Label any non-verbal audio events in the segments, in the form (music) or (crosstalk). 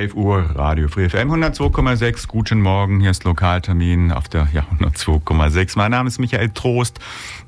11 Uhr, Radio Free FM 102,6. Guten Morgen, hier ist Lokaltermin auf der ja, 102,6. Mein Name ist Michael Trost.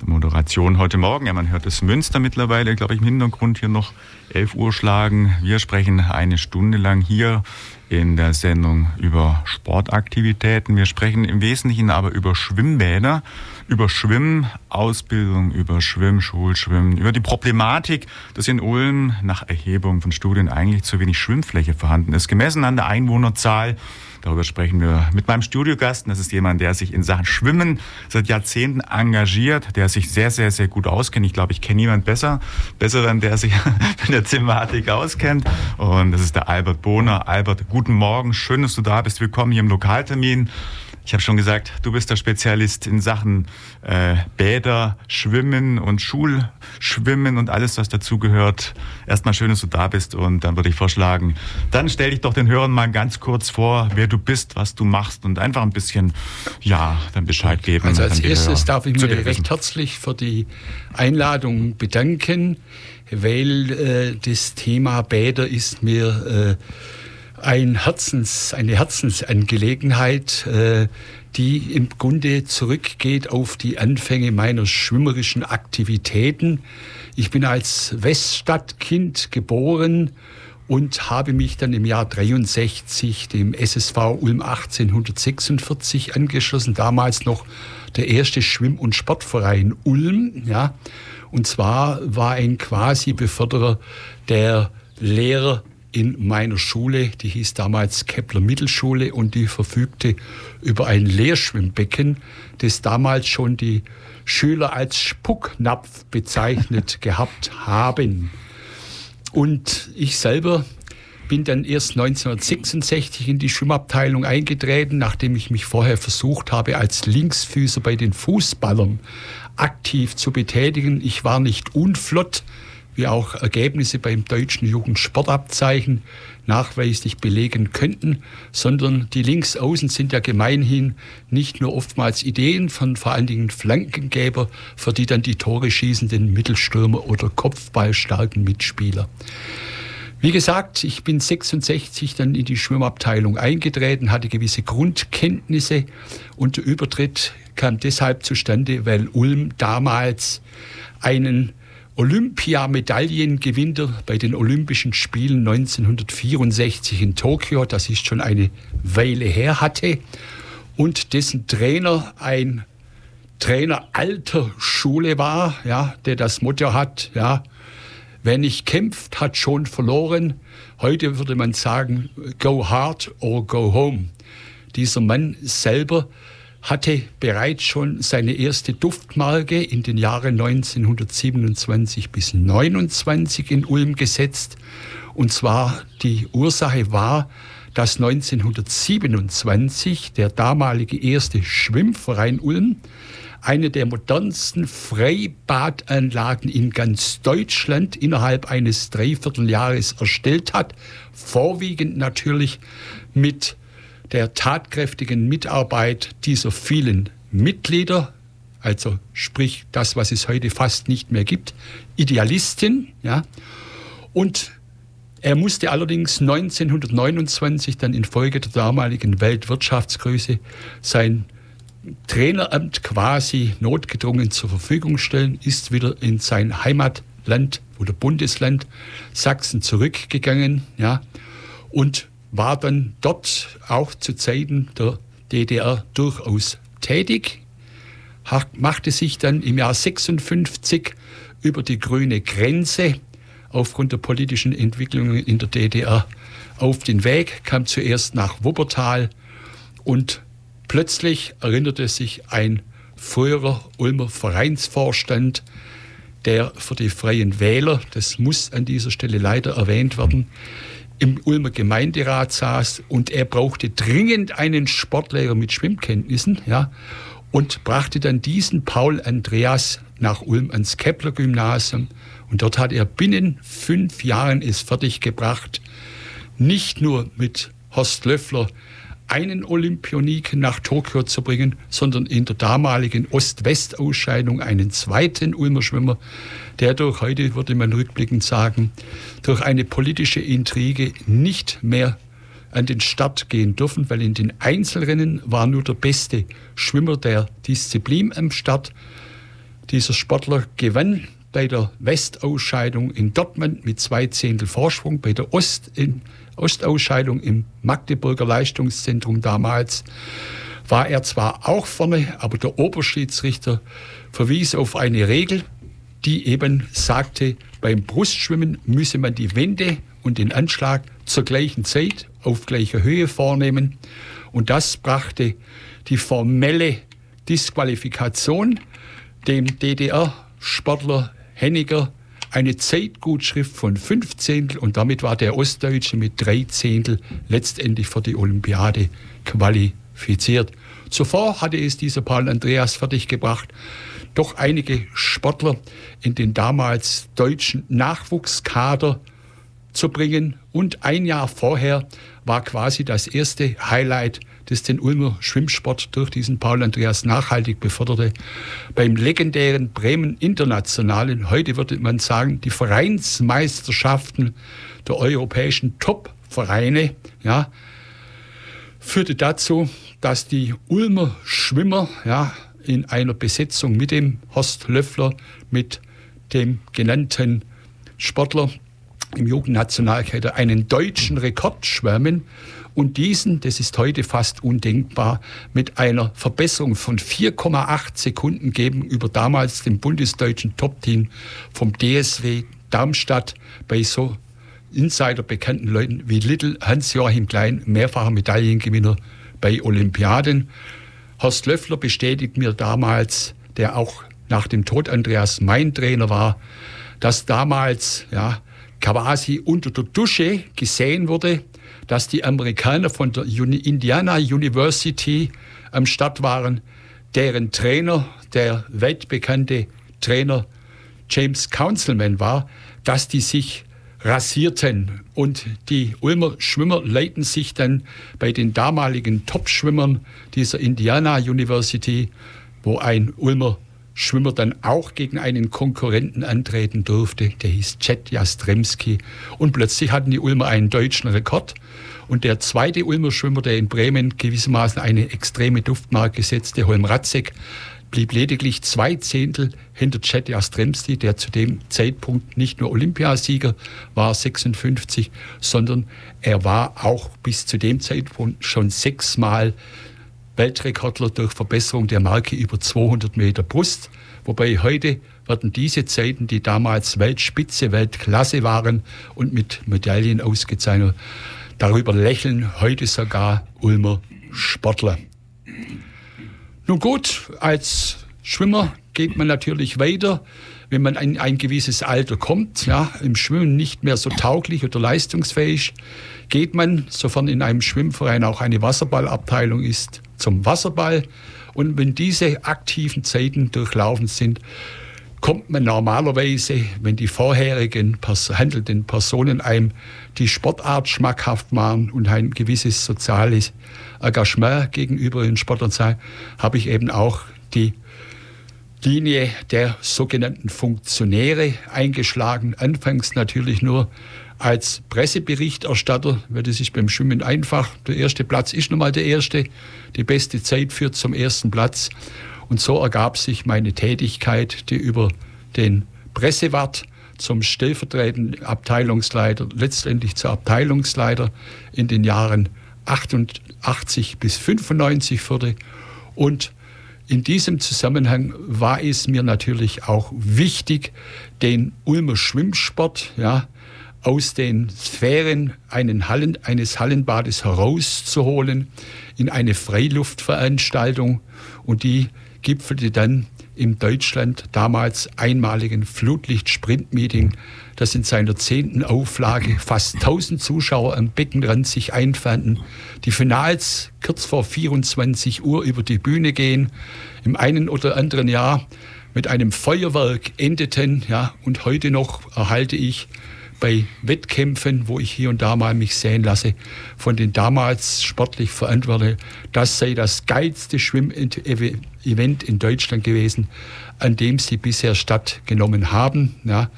Moderation heute Morgen, ja, man hört es Münster mittlerweile, glaube ich, im Hintergrund hier noch 11 Uhr schlagen. Wir sprechen eine Stunde lang hier in der Sendung über Sportaktivitäten. Wir sprechen im Wesentlichen aber über Schwimmbäder, über Schwimmausbildung, über Schwimmschulschwimmen, über die Problematik, dass in Ulm nach Erhebung von Studien eigentlich zu wenig Schwimmfläche vorhanden ist, gemessen an der Einwohnerzahl Darüber sprechen wir mit meinem Studiogast. Das ist jemand, der sich in Sachen Schwimmen seit Jahrzehnten engagiert, der sich sehr, sehr, sehr gut auskennt. Ich glaube, ich kenne niemand besser, besseren, der sich (laughs) mit der Thematik auskennt. Und das ist der Albert Bohner. Albert, guten Morgen. Schön, dass du da bist. Willkommen hier im Lokaltermin. Ich habe schon gesagt, du bist der Spezialist in Sachen äh, Bäder, Schwimmen und Schulschwimmen und alles, was dazugehört. Erstmal schön, dass du da bist und dann würde ich vorschlagen, dann stell dich doch den Hörern mal ganz kurz vor, wer du bist, was du machst und einfach ein bisschen, ja, dann Bescheid geben. Also als erstes darf ich mich recht herzlich für die Einladung bedanken, weil äh, das Thema Bäder ist mir äh, ein Herzens, eine Herzensangelegenheit, äh, die im Grunde zurückgeht auf die Anfänge meiner schwimmerischen Aktivitäten. Ich bin als Weststadtkind geboren und habe mich dann im Jahr 63 dem SSV Ulm 1846 angeschlossen, damals noch der erste Schwimm- und Sportverein Ulm, ja. Und zwar war ein quasi Beförderer der Lehrer in meiner Schule, die hieß damals Kepler Mittelschule und die verfügte über ein Lehrschwimmbecken, das damals schon die Schüler als Spucknapf bezeichnet (laughs) gehabt haben. Und ich selber bin dann erst 1966 in die Schwimmabteilung eingetreten, nachdem ich mich vorher versucht habe, als Linksfüßer bei den Fußballern aktiv zu betätigen. Ich war nicht unflott, wie auch Ergebnisse beim deutschen Jugendsportabzeichen nachweislich belegen könnten, sondern die Linksaußen sind ja gemeinhin nicht nur oftmals Ideen von vor allen Dingen Flankengeber, für die dann die Tore schießenden Mittelstürmer oder kopfballstarken Mitspieler. Wie gesagt, ich bin 66 dann in die Schwimmabteilung eingetreten, hatte gewisse Grundkenntnisse und der Übertritt kam deshalb zustande, weil Ulm damals einen Olympiamedaillengewinner bei den Olympischen Spielen 1964 in Tokio, das ist schon eine Weile her, hatte und dessen Trainer ein Trainer alter Schule war, ja, der das Motto hat, ja, wer nicht kämpft, hat schon verloren. Heute würde man sagen, go hard or go home. Dieser Mann selber hatte bereits schon seine erste Duftmarke in den Jahren 1927 bis 1929 in Ulm gesetzt. Und zwar die Ursache war, dass 1927 der damalige erste Schwimmverein Ulm eine der modernsten Freibadanlagen in ganz Deutschland innerhalb eines Dreivierteljahres erstellt hat, vorwiegend natürlich mit der tatkräftigen Mitarbeit dieser vielen Mitglieder, also sprich das, was es heute fast nicht mehr gibt, Idealisten, ja. Und er musste allerdings 1929 dann infolge der damaligen Weltwirtschaftskrise sein Traineramt quasi notgedrungen zur Verfügung stellen, ist wieder in sein Heimatland oder Bundesland Sachsen zurückgegangen, ja, und war dann dort auch zu Zeiten der DDR durchaus tätig, machte sich dann im Jahr 56 über die grüne Grenze aufgrund der politischen Entwicklungen in der DDR auf den Weg, kam zuerst nach Wuppertal und plötzlich erinnerte sich ein früherer Ulmer Vereinsvorstand, der für die Freien Wähler, das muss an dieser Stelle leider erwähnt werden, im Ulmer Gemeinderat saß und er brauchte dringend einen Sportlehrer mit Schwimmkenntnissen, ja, und brachte dann diesen Paul Andreas nach Ulm ans Kepler-Gymnasium. Und dort hat er binnen fünf Jahren es fertiggebracht, nicht nur mit Horst Löffler einen Olympioniken nach Tokio zu bringen, sondern in der damaligen Ost-West-Ausscheidung einen zweiten Ulmer Schwimmer, der durch heute, würde man rückblickend sagen, durch eine politische Intrige nicht mehr an den Start gehen dürfen, weil in den Einzelrennen war nur der beste Schwimmer der Disziplin am Start. Dieser Sportler gewann bei der Westausscheidung in Dortmund mit zwei Zehntel Vorsprung, bei der Ost in Ostausscheidung im Magdeburger Leistungszentrum damals war er zwar auch vorne, aber der Oberschiedsrichter verwies auf eine Regel, die eben sagte, beim Brustschwimmen müsse man die Wende und den Anschlag zur gleichen Zeit auf gleicher Höhe vornehmen. Und das brachte die formelle Disqualifikation dem DDR-Sportler Henniger eine Zeitgutschrift von fünf Zehntel und damit war der Ostdeutsche mit drei Zehntel letztendlich für die Olympiade qualifiziert. Zuvor hatte es dieser Paul Andreas fertiggebracht, doch einige Sportler in den damals deutschen Nachwuchskader zu bringen. Und ein Jahr vorher war quasi das erste Highlight das den Ulmer Schwimmsport durch diesen Paul Andreas nachhaltig beförderte. Beim legendären Bremen Internationalen, heute würde man sagen, die Vereinsmeisterschaften der europäischen Top-Vereine, ja, führte dazu, dass die Ulmer Schwimmer ja, in einer Besetzung mit dem Horst Löffler, mit dem genannten Sportler im Jugendnationalkader einen deutschen Rekord schwärmen und diesen, das ist heute fast undenkbar, mit einer Verbesserung von 4,8 Sekunden gegenüber damals dem bundesdeutschen Top-Team vom DSW Darmstadt bei so Insider bekannten Leuten wie Little Hans-Joachim Klein, mehrfacher Medaillengewinner bei Olympiaden. Horst Löffler bestätigt mir damals, der auch nach dem Tod Andreas mein Trainer war, dass damals ja, quasi unter der Dusche gesehen wurde, dass die Amerikaner von der Indiana University am Start waren, deren Trainer, der weltbekannte Trainer James Councilman war, dass die sich rasierten. Und die Ulmer Schwimmer leiten sich dann bei den damaligen Top-Schwimmern dieser Indiana University, wo ein Ulmer Schwimmer dann auch gegen einen Konkurrenten antreten durfte, der hieß Chet Jastremski. Und plötzlich hatten die Ulmer einen deutschen Rekord. Und der zweite Ulmer Schwimmer, der in Bremen gewissermaßen eine extreme Duftmarke setzte, Holm Ratzek, blieb lediglich zwei Zehntel hinter Chet Jastremski, der zu dem Zeitpunkt nicht nur Olympiasieger war, 56, sondern er war auch bis zu dem Zeitpunkt schon sechsmal Weltrekordler durch Verbesserung der Marke über 200 Meter Brust. Wobei heute werden diese Zeiten, die damals Weltspitze, Weltklasse waren und mit Medaillen ausgezeichnet, darüber lächeln heute sogar Ulmer Sportler. Nun gut, als Schwimmer geht man natürlich weiter, wenn man in ein gewisses Alter kommt, ja, im Schwimmen nicht mehr so tauglich oder leistungsfähig, geht man, sofern in einem Schwimmverein auch eine Wasserballabteilung ist, zum Wasserball. Und wenn diese aktiven Zeiten durchlaufen sind, kommt man normalerweise, wenn die vorherigen handelnden Personen einem die Sportart schmackhaft machen und ein gewisses soziales Engagement gegenüber den Sportlern zeigen, habe ich eben auch die Linie der sogenannten Funktionäre eingeschlagen. Anfangs natürlich nur als Presseberichterstatter, weil das ist beim Schwimmen einfach. Der erste Platz ist nun mal der erste. Die beste Zeit führt zum ersten Platz. Und so ergab sich meine Tätigkeit, die über den Pressewart zum stellvertretenden Abteilungsleiter, letztendlich zur Abteilungsleiter in den Jahren 88 bis 95 führte. Und in diesem Zusammenhang war es mir natürlich auch wichtig, den Ulmer Schwimmsport ja, aus den Sphären Hallen, eines Hallenbades herauszuholen in eine Freiluftveranstaltung. Und die gipfelte dann im Deutschland damals einmaligen Flutlicht-Sprint-Meeting, das in seiner zehnten Auflage fast 1000 Zuschauer am Beckenrand sich einfanden, die Finals kurz vor 24 Uhr über die Bühne gehen, im einen oder anderen Jahr mit einem Feuerwerk endeten, ja, und heute noch erhalte ich bei Wettkämpfen, wo ich hier und da mal mich sehen lasse, von den damals sportlich Verantwortlichen, das sei das geilste Schwimmevent in Deutschland gewesen, an dem sie bisher stattgenommen haben. Ja.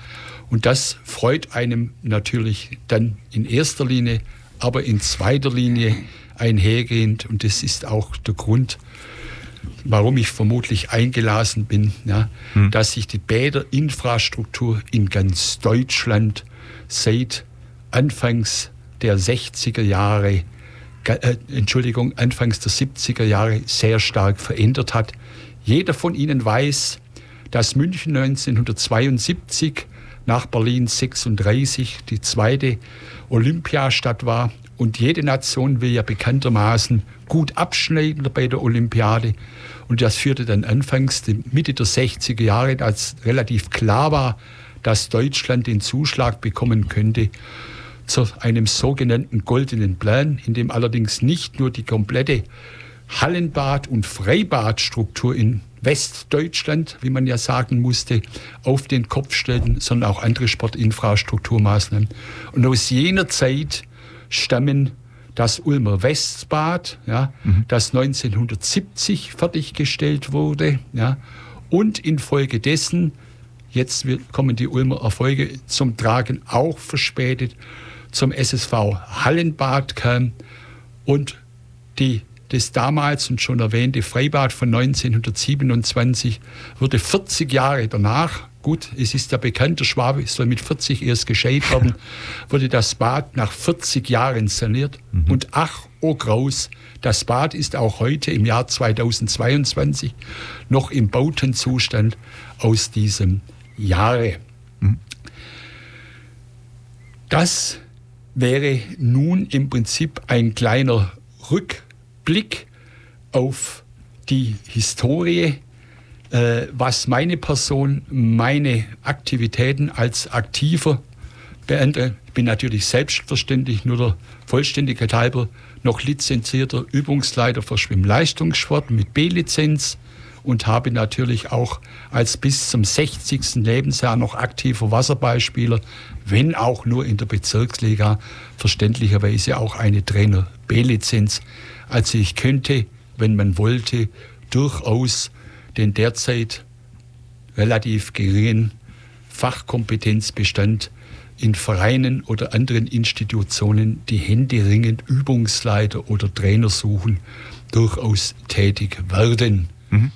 Und das freut einem natürlich dann in erster Linie, aber in zweiter Linie einhergehend. Und das ist auch der Grund, warum ich vermutlich eingelassen bin, ja, hm. dass sich die Bäderinfrastruktur in ganz Deutschland seit Anfangs der 60er Jahre, äh, Entschuldigung, Anfangs der 70er Jahre sehr stark verändert hat. Jeder von Ihnen weiß, dass München 1972 nach Berlin 36 die zweite Olympiastadt war. Und jede Nation will ja bekanntermaßen gut abschneiden bei der Olympiade. Und das führte dann anfangs Mitte der 60er Jahre, als relativ klar war, dass Deutschland den Zuschlag bekommen könnte zu einem sogenannten goldenen Plan, in dem allerdings nicht nur die komplette Hallenbad- und Freibadstruktur in Westdeutschland, wie man ja sagen musste, auf den Kopf stellten, sondern auch andere Sportinfrastrukturmaßnahmen. Und aus jener Zeit stammen das Ulmer Westbad, ja, mhm. das 1970 fertiggestellt wurde, ja, und infolgedessen Jetzt kommen die Ulmer Erfolge zum Tragen, auch verspätet, zum SSV Hallenbad kam und die, das damals und schon erwähnte Freibad von 1927 wurde 40 Jahre danach, gut, es ist der bekannte Schwabe, ist mit 40 erst gescheit worden, (laughs) wurde das Bad nach 40 Jahren saniert. Mhm. Und ach, oh Graus, das Bad ist auch heute im Jahr 2022 noch im Bautenzustand aus diesem Jahre. Das wäre nun im Prinzip ein kleiner Rückblick auf die Historie, äh, was meine Person, meine Aktivitäten als Aktiver beende. Ich bin natürlich selbstverständlich nur der Vollständigkeit halber noch lizenzierter Übungsleiter für Schwimmleistungssport mit B-Lizenz und habe natürlich auch als bis zum 60. Lebensjahr noch aktiver Wasserballspieler, wenn auch nur in der Bezirksliga, verständlicherweise auch eine Trainer B-Lizenz. Also ich könnte, wenn man wollte, durchaus den derzeit relativ geringen Fachkompetenzbestand in Vereinen oder anderen Institutionen, die händeringend Übungsleiter oder Trainer suchen, durchaus tätig werden. Mhm.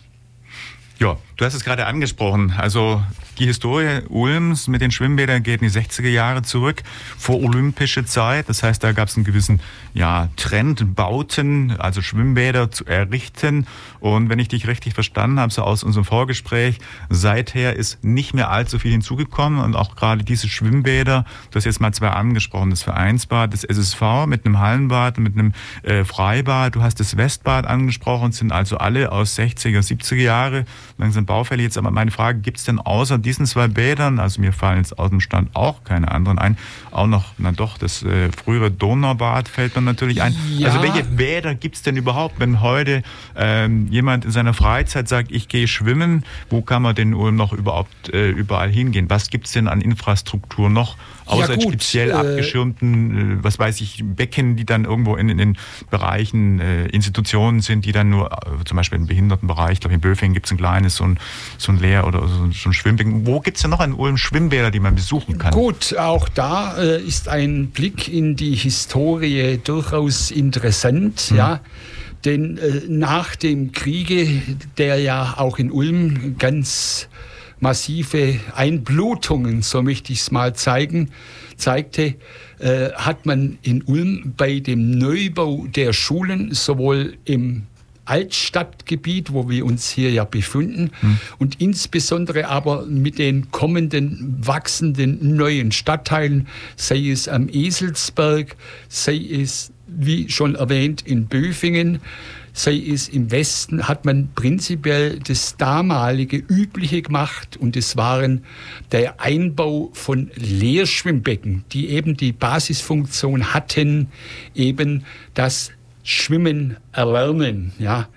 Ja, du hast es gerade angesprochen. Also die Historie Ulms mit den Schwimmbädern geht in die 60er Jahre zurück, vor olympische Zeit. Das heißt, da gab es einen gewissen ja, Trend, Bauten, also Schwimmbäder zu errichten. Und wenn ich dich richtig verstanden habe, so aus unserem Vorgespräch, seither ist nicht mehr allzu viel hinzugekommen. Und auch gerade diese Schwimmbäder, du hast jetzt mal zwei angesprochen, das Vereinsbad, das SSV mit einem Hallenbad, mit einem äh, Freibad. Du hast das Westbad angesprochen, sind also alle aus 60er, 70er Jahre, langsam baufällig. Jetzt aber meine Frage, gibt es denn außer diesen zwei Bädern, also mir fallen jetzt aus dem Stand auch keine anderen ein, auch noch, na doch, das äh, frühere Donaubad fällt mir natürlich ein. Ja. Also welche Bäder gibt es denn überhaupt, wenn heute ähm, jemand in seiner Freizeit sagt, ich gehe schwimmen, wo kann man denn noch überhaupt äh, überall hingehen? Was gibt es denn an Infrastruktur noch, außer ja, speziell äh, abgeschirmten, äh, was weiß ich, Becken, die dann irgendwo in, in den Bereichen, äh, Institutionen sind, die dann nur, äh, zum Beispiel im Behindertenbereich, ich glaube in Böfingen gibt es ein kleines, so ein, so ein Leer- oder so, so ein Schwimmbecken wo gibt es denn noch in Ulm Schwimmbäder, die man besuchen kann? Gut, auch da äh, ist ein Blick in die Historie durchaus interessant. Mhm. Ja. Denn nach dem Kriege, der ja auch in Ulm ganz massive Einblutungen, so möchte ich es mal zeigen, zeigte, äh, hat man in Ulm bei dem Neubau der Schulen sowohl im Altstadtgebiet, wo wir uns hier ja befinden, hm. und insbesondere aber mit den kommenden wachsenden neuen Stadtteilen, sei es am Eselsberg, sei es, wie schon erwähnt, in Böfingen, sei es im Westen, hat man prinzipiell das damalige Übliche gemacht und es waren der Einbau von Leerschwimmbecken, die eben die Basisfunktion hatten, eben das Schwimmen erlernen. Ja.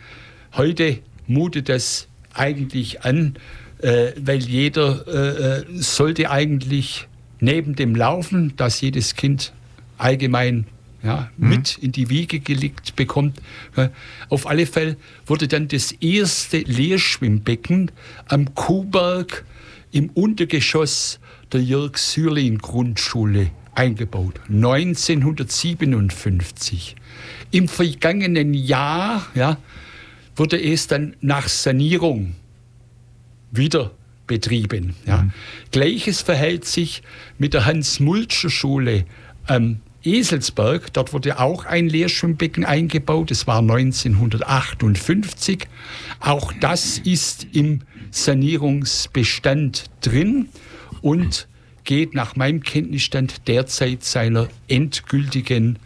Heute mutet das eigentlich an, äh, weil jeder äh, äh sollte eigentlich neben dem Laufen, das jedes Kind allgemein ja, mhm. mit in die Wiege gelegt bekommt. Auf alle Fälle wurde dann das erste Leerschwimmbecken am Kuhberg im Untergeschoss der Jörg-Sürlin-Grundschule eingebaut. 1957. Im vergangenen Jahr ja, wurde es dann nach Sanierung wieder betrieben. Ja. Mhm. Gleiches verhält sich mit der Hans-Multscher-Schule am Eselsberg, dort wurde auch ein Leerschwimmbecken eingebaut, das war 1958. Auch das ist im Sanierungsbestand drin und geht nach meinem Kenntnisstand derzeit seiner endgültigen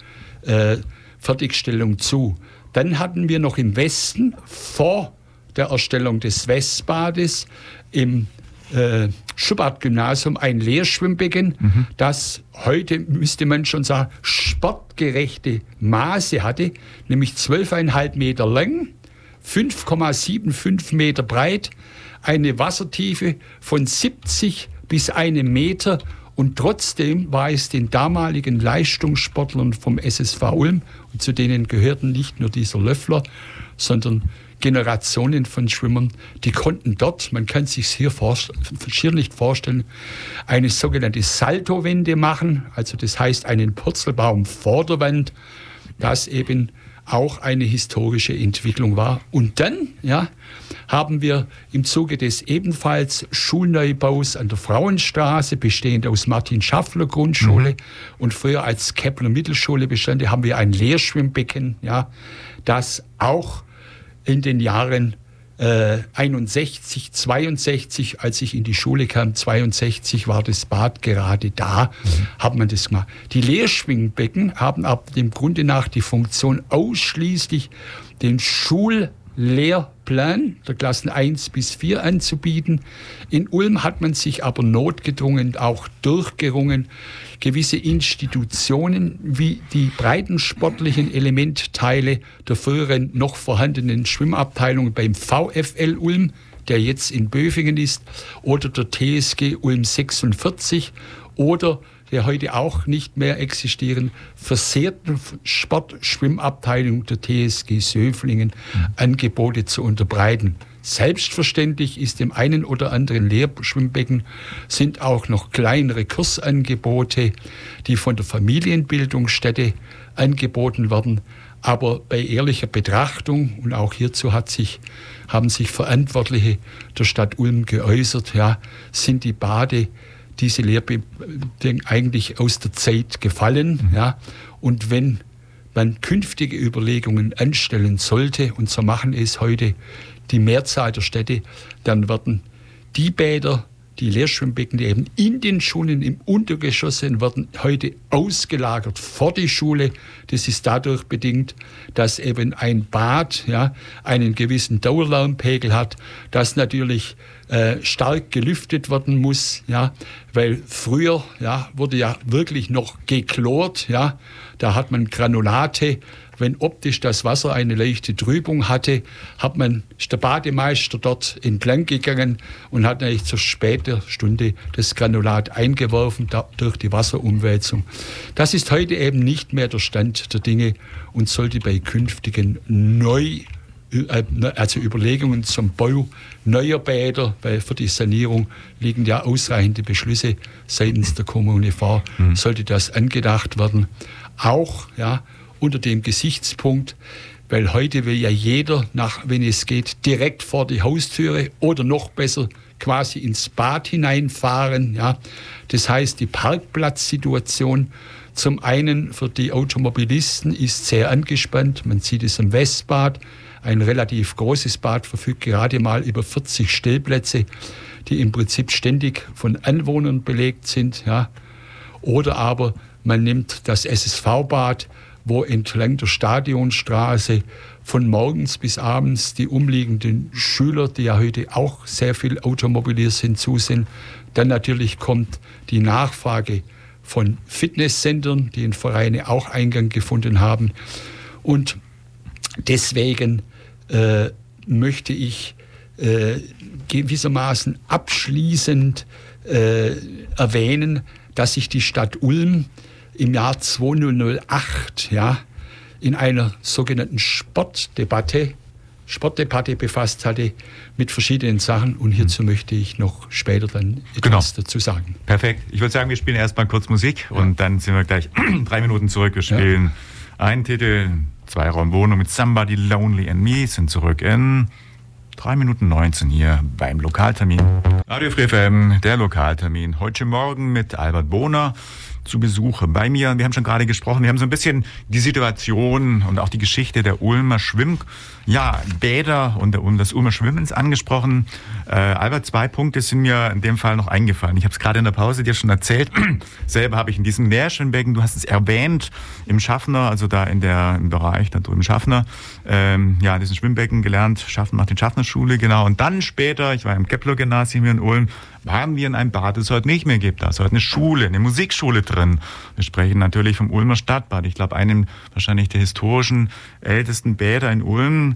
äh, Fertigstellung zu. Dann hatten wir noch im Westen vor der Erstellung des Westbades im äh, Schubert-Gymnasium ein Lehrschwimmbecken, mhm. das heute, müsste man schon sagen, sportgerechte Maße hatte, nämlich 12,5 Meter lang, 5,75 Meter breit, eine Wassertiefe von 70 bis einem Meter und trotzdem war es den damaligen Leistungssportlern vom SSV Ulm, und zu denen gehörten nicht nur dieser Löffler, sondern Generationen von Schwimmern, die konnten dort, man kann sich hier schier nicht vorstellen, eine sogenannte Saltowende machen, also das heißt einen Purzelbaum vor der Wand, das eben auch eine historische Entwicklung war. Und dann ja, haben wir im Zuge des ebenfalls Schulneubaus an der Frauenstraße, bestehend aus Martin-Schaffler Grundschule mhm. und früher als Kepler Mittelschule bestand, haben wir ein Lehrschwimmbecken, ja, das auch in den Jahren äh, 61, 62, als ich in die Schule kam, 62 war das Bad gerade da, mhm. hat man das gemacht. Die Leerschwingbecken haben ab dem Grunde nach die Funktion ausschließlich den Schul Lehrplan der Klassen 1 bis 4 anzubieten. In Ulm hat man sich aber notgedrungen auch durchgerungen, gewisse Institutionen wie die breitensportlichen Elementteile der früheren noch vorhandenen Schwimmabteilung beim VfL Ulm, der jetzt in Böfingen ist, oder der TSG Ulm 46 oder der heute auch nicht mehr existieren, versehrten Sportschwimmabteilung der TSG Söflingen mhm. Angebote zu unterbreiten. Selbstverständlich ist im einen oder anderen Lehrschwimmbecken sind auch noch kleinere Kursangebote, die von der Familienbildungsstätte angeboten werden. Aber bei ehrlicher Betrachtung, und auch hierzu hat sich, haben sich Verantwortliche der Stadt Ulm geäußert, ja, sind die Bade diese Lehrbedingungen eigentlich aus der Zeit gefallen. Mhm. Ja. Und wenn man künftige Überlegungen anstellen sollte, und so machen es heute die Mehrzahl der Städte, dann werden die Bäder die Lehrschwimmbecken, die eben in den Schulen im Untergeschoss sind, werden heute ausgelagert vor die Schule. Das ist dadurch bedingt, dass eben ein Bad ja, einen gewissen Dauerlärmpegel hat, das natürlich äh, stark gelüftet werden muss, ja, weil früher ja, wurde ja wirklich noch geklort, ja, da hat man Granulate. Wenn optisch das Wasser eine leichte Trübung hatte, hat man, ist der Bademeister dort entlang gegangen und hat eigentlich zur späten Stunde das Granulat eingeworfen da, durch die Wasserumwälzung. Das ist heute eben nicht mehr der Stand der Dinge und sollte bei künftigen neu also Überlegungen zum Bau neuer Bäder, weil für die Sanierung liegen ja ausreichende Beschlüsse seitens der Kommune vor, mhm. sollte das angedacht werden. Auch ja, unter dem Gesichtspunkt, weil heute will ja jeder, nach, wenn es geht, direkt vor die Haustüre oder noch besser quasi ins Bad hineinfahren. Ja. Das heißt, die Parkplatzsituation zum einen für die Automobilisten ist sehr angespannt. Man sieht es im Westbad. Ein relativ großes Bad verfügt gerade mal über 40 Stellplätze, die im Prinzip ständig von Anwohnern belegt sind. Ja. Oder aber man nimmt das SSV-Bad, wo entlang der Stadionstraße von morgens bis abends die umliegenden Schüler, die ja heute auch sehr viel automobilisiert sind, zu sind. Dann natürlich kommt die Nachfrage von Fitnesscentern, die in Vereine auch Eingang gefunden haben. Und deswegen äh, möchte ich äh, gewissermaßen abschließend äh, erwähnen, dass sich die Stadt Ulm im Jahr 2008 ja, in einer sogenannten Sportdebatte, Sportdebatte befasst hatte mit verschiedenen Sachen und hierzu mhm. möchte ich noch später dann etwas genau. dazu sagen. Perfekt. Ich würde sagen, wir spielen erstmal kurz Musik ja. und dann sind wir gleich (clears throat) drei Minuten zurück. Wir spielen ja. einen Titel, zwei Raumwohnung mit Somebody Lonely and Me, sind zurück in 3 Minuten 19 hier beim Lokaltermin. Radio Free FM, der Lokaltermin. Heute Morgen mit Albert Bohner zu Besuch bei mir. Wir haben schon gerade gesprochen, wir haben so ein bisschen die Situation und auch die Geschichte der Ulmer Schwimm, ja, Bäder und, und des Ulmer Schwimmens angesprochen. Äh, Albert, zwei Punkte sind mir in dem Fall noch eingefallen. Ich habe es gerade in der Pause dir schon erzählt. (clears throat) Selber habe ich in diesem Meerschwimmbecken, du hast es erwähnt, im Schaffner, also da in der, im Bereich da drüben Schaffner, ähm, ja, in diesem Schwimmbecken gelernt, Schaffen macht den Schaffnerschule, genau. Und dann später, ich war im Kepler-Gymnasium hier in Ulm, waren wir in einem Bad, das es heute nicht mehr gibt. Da ist heute eine Schule, eine Musikschule drin. Wir sprechen natürlich vom Ulmer Stadtbad. Ich glaube, einem wahrscheinlich der historischen ältesten Bäder in Ulm.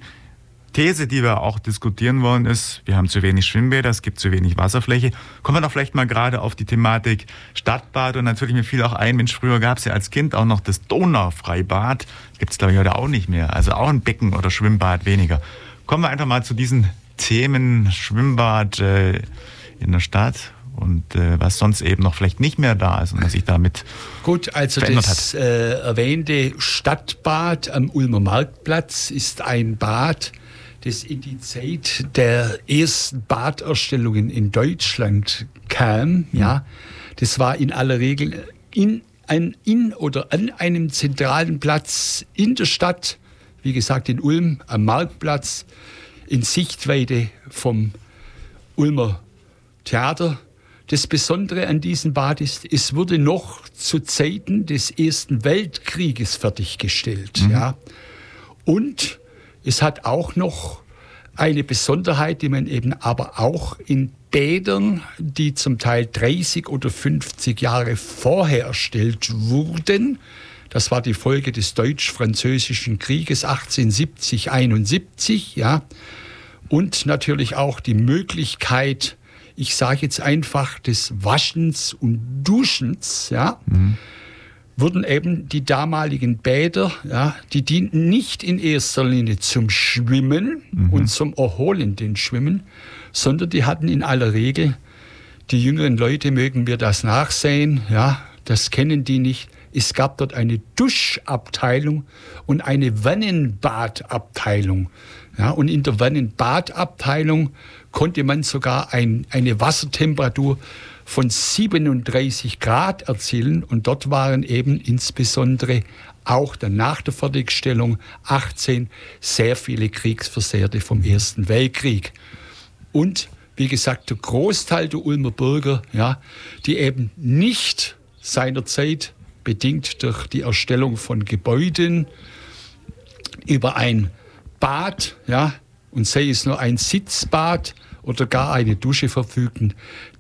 These, die wir auch diskutieren wollen, ist, wir haben zu wenig Schwimmbäder, es gibt zu wenig Wasserfläche. Kommen wir doch vielleicht mal gerade auf die Thematik Stadtbad und natürlich mir fiel auch ein, Mensch, früher gab es ja als Kind auch noch das Donaufreibad. Gibt es, glaube ich, heute auch nicht mehr. Also auch ein Becken oder Schwimmbad weniger. Kommen wir einfach mal zu diesen Themen Schwimmbad, äh, in der Stadt und äh, was sonst eben noch vielleicht nicht mehr da ist und was sich damit Gut, also das äh, erwähnte Stadtbad am Ulmer Marktplatz ist ein Bad, das in die Zeit der ersten Baderstellungen in Deutschland kam. Mhm. Ja, das war in aller Regel in, ein, in oder an einem zentralen Platz in der Stadt, wie gesagt in Ulm am Marktplatz, in Sichtweite vom Ulmer Theater. Das Besondere an diesem Bad ist, es wurde noch zu Zeiten des Ersten Weltkrieges fertiggestellt. Mhm. Ja. Und es hat auch noch eine Besonderheit, die man eben aber auch in Bädern, die zum Teil 30 oder 50 Jahre vorher erstellt wurden, das war die Folge des Deutsch-Französischen Krieges 1870-71, ja, und natürlich auch die Möglichkeit, ich sage jetzt einfach des Waschens und Duschens, ja, mhm. wurden eben die damaligen Bäder, ja, die dienten nicht in erster Linie zum Schwimmen mhm. und zum erholenden Schwimmen, sondern die hatten in aller Regel, die jüngeren Leute mögen mir das nachsehen, ja, das kennen die nicht. Es gab dort eine Duschabteilung und eine Wannenbadabteilung. Ja, und in der Wannenbadabteilung konnte man sogar ein, eine Wassertemperatur von 37 Grad erzielen. Und dort waren eben insbesondere auch dann nach der Fertigstellung 18 sehr viele Kriegsversehrte vom Ersten Weltkrieg. Und wie gesagt, der Großteil der Ulmer Bürger, ja, die eben nicht seinerzeit bedingt durch die Erstellung von Gebäuden über ein Bad, ja, und sei es nur ein Sitzbad oder gar eine Dusche verfügten,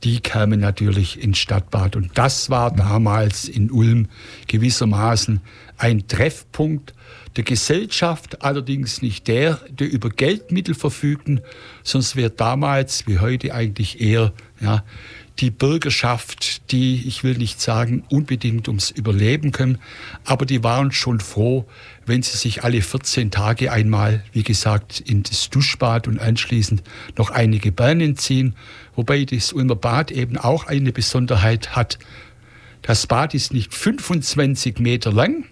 die kamen natürlich ins Stadtbad. Und das war damals in Ulm gewissermaßen ein Treffpunkt der Gesellschaft, allerdings nicht der, der über Geldmittel verfügten, sonst wäre damals wie heute eigentlich eher ja, die Bürgerschaft, die, ich will nicht sagen, unbedingt ums Überleben können, aber die waren schon froh, wenn sie sich alle 14 Tage einmal, wie gesagt, in das Duschbad und anschließend noch einige Bahnen ziehen, wobei das Ulmer Bad eben auch eine Besonderheit hat. Das Bad ist nicht 25 Meter lang,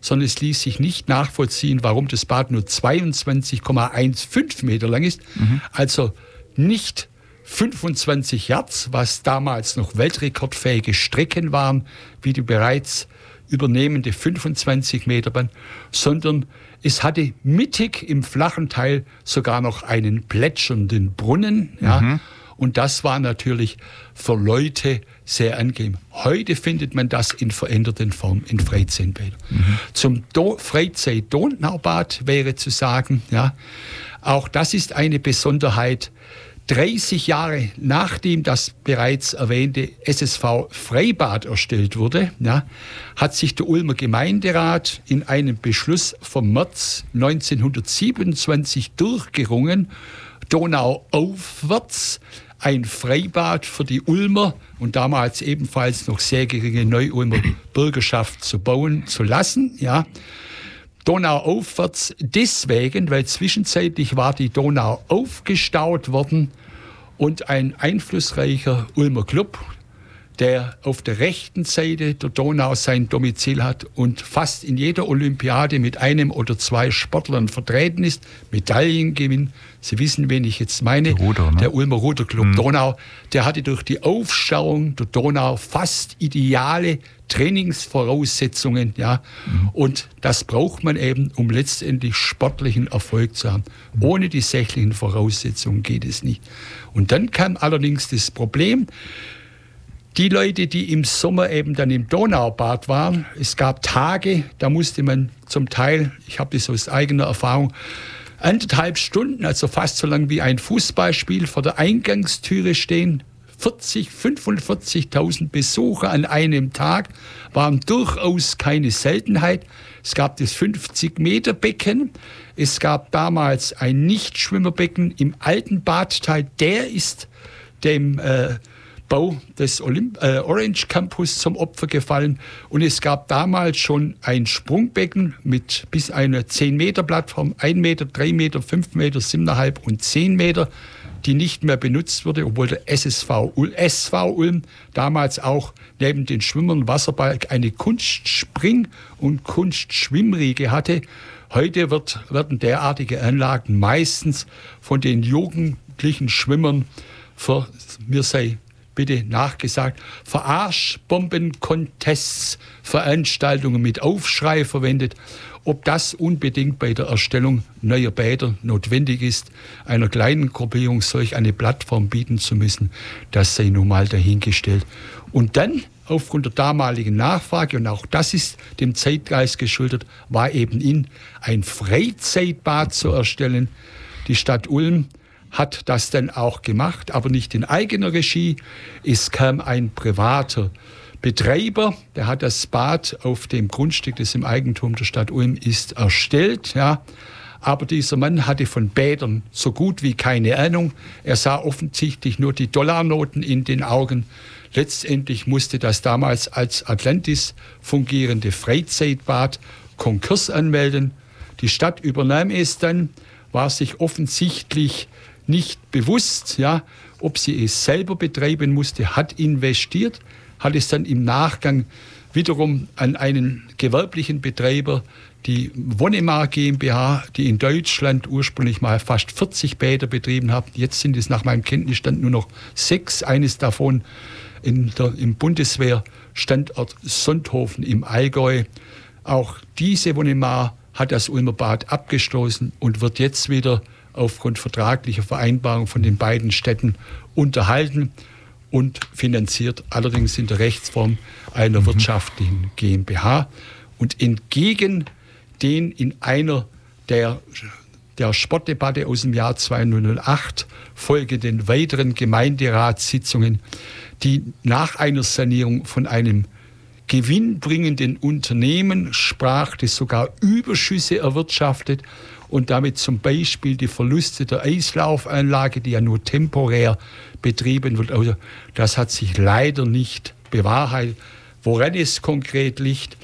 sondern es ließ sich nicht nachvollziehen, warum das Bad nur 22,15 Meter lang ist. Mhm. Also nicht 25 Yards, was damals noch weltrekordfähige Strecken waren, wie die bereits übernehmende 25 Meter Bahn, sondern es hatte mittig im flachen Teil sogar noch einen plätschernden Brunnen. Ja, mhm. Und das war natürlich für Leute sehr angenehm. Heute findet man das in veränderten Form in Freizeitbädern. Mhm. Zum Do Freizeit-Donaubad wäre zu sagen, ja, auch das ist eine Besonderheit 30 Jahre nachdem das bereits erwähnte SSV Freibad erstellt wurde, ja, hat sich der Ulmer Gemeinderat in einem Beschluss vom März 1927 durchgerungen, Donau aufwärts ein Freibad für die Ulmer und damals ebenfalls noch sehr geringe Neu-Ulmer Bürgerschaft zu bauen zu lassen. Ja. Donau aufwärts deswegen, weil zwischenzeitlich war die Donau aufgestaut worden und ein einflussreicher Ulmer Club, der auf der rechten Seite der Donau sein Domizil hat und fast in jeder Olympiade mit einem oder zwei Sportlern vertreten ist, Medaillen gewinnen. Sie wissen, wen ich jetzt meine. Ruder, ne? Der Ulmer Ruderclub mhm. Donau, der hatte durch die Aufstauung der Donau fast ideale Trainingsvoraussetzungen, ja. Mhm. Und das braucht man eben, um letztendlich sportlichen Erfolg zu haben. Ohne die sächlichen Voraussetzungen geht es nicht. Und dann kam allerdings das Problem, die Leute, die im Sommer eben dann im Donaubad waren, es gab Tage, da musste man zum Teil, ich habe das aus eigener Erfahrung, anderthalb Stunden, also fast so lang wie ein Fußballspiel, vor der Eingangstüre stehen. 40, 45.000 Besucher an einem Tag waren durchaus keine Seltenheit. Es gab das 50-Meter-Becken. Es gab damals ein Nichtschwimmerbecken im alten Badteil. Der ist dem äh, Bau des Olymp äh, Orange Campus zum Opfer gefallen. Und es gab damals schon ein Sprungbecken mit bis einer 10 Meter Plattform, 1 Meter, 3 Meter, 5 Meter, 7,5 und 10 Meter, die nicht mehr benutzt wurde, obwohl der SSV SV Ulm damals auch neben den Schwimmern Wasserbalg eine Kunstspring- und Kunstschwimmriege hatte. Heute wird, werden derartige Anlagen meistens von den jugendlichen Schwimmern für, mir sei bitte nachgesagt, Verarschbomben-Contests, Veranstaltungen mit Aufschrei verwendet. Ob das unbedingt bei der Erstellung neuer Bäder notwendig ist, einer kleinen Gruppierung solch eine Plattform bieten zu müssen, das sei nun mal dahingestellt. Und dann, aufgrund der damaligen Nachfrage, und auch das ist dem Zeitgeist geschuldet, war eben in ein Freizeitbad zu erstellen. Die Stadt Ulm hat das dann auch gemacht, aber nicht in eigener Regie. Es kam ein privater Betreiber, der hat das Bad auf dem Grundstück, das im Eigentum der Stadt Ulm ist, erstellt. Ja. Aber dieser Mann hatte von Bädern so gut wie keine Ahnung. Er sah offensichtlich nur die Dollarnoten in den Augen. Letztendlich musste das damals als Atlantis fungierende Freizeitbad Konkurs anmelden. Die Stadt übernahm es dann, war sich offensichtlich nicht bewusst, ja, ob sie es selber betreiben musste, hat investiert, hat es dann im Nachgang wiederum an einen gewerblichen Betreiber, die Wonnemar GmbH, die in Deutschland ursprünglich mal fast 40 Bäder betrieben hat. Jetzt sind es nach meinem Kenntnisstand nur noch sechs. Eines davon der, im Bundeswehrstandort Sonthofen im Allgäu. Auch diese Wonnemar hat das Ulmer Bad abgestoßen und wird jetzt wieder aufgrund vertraglicher Vereinbarung von den beiden Städten unterhalten und finanziert allerdings in der Rechtsform einer mhm. wirtschaftlichen GmbH. Und entgegen den in einer der, der Sportdebatte aus dem Jahr 2008 folgenden weiteren Gemeinderatssitzungen, die nach einer Sanierung von einem gewinnbringenden Unternehmen sprach, das sogar Überschüsse erwirtschaftet und damit zum Beispiel die Verluste der Eislaufanlage, die ja nur temporär betrieben wird. Also das hat sich leider nicht bewahrheitet. Woran es konkret liegt,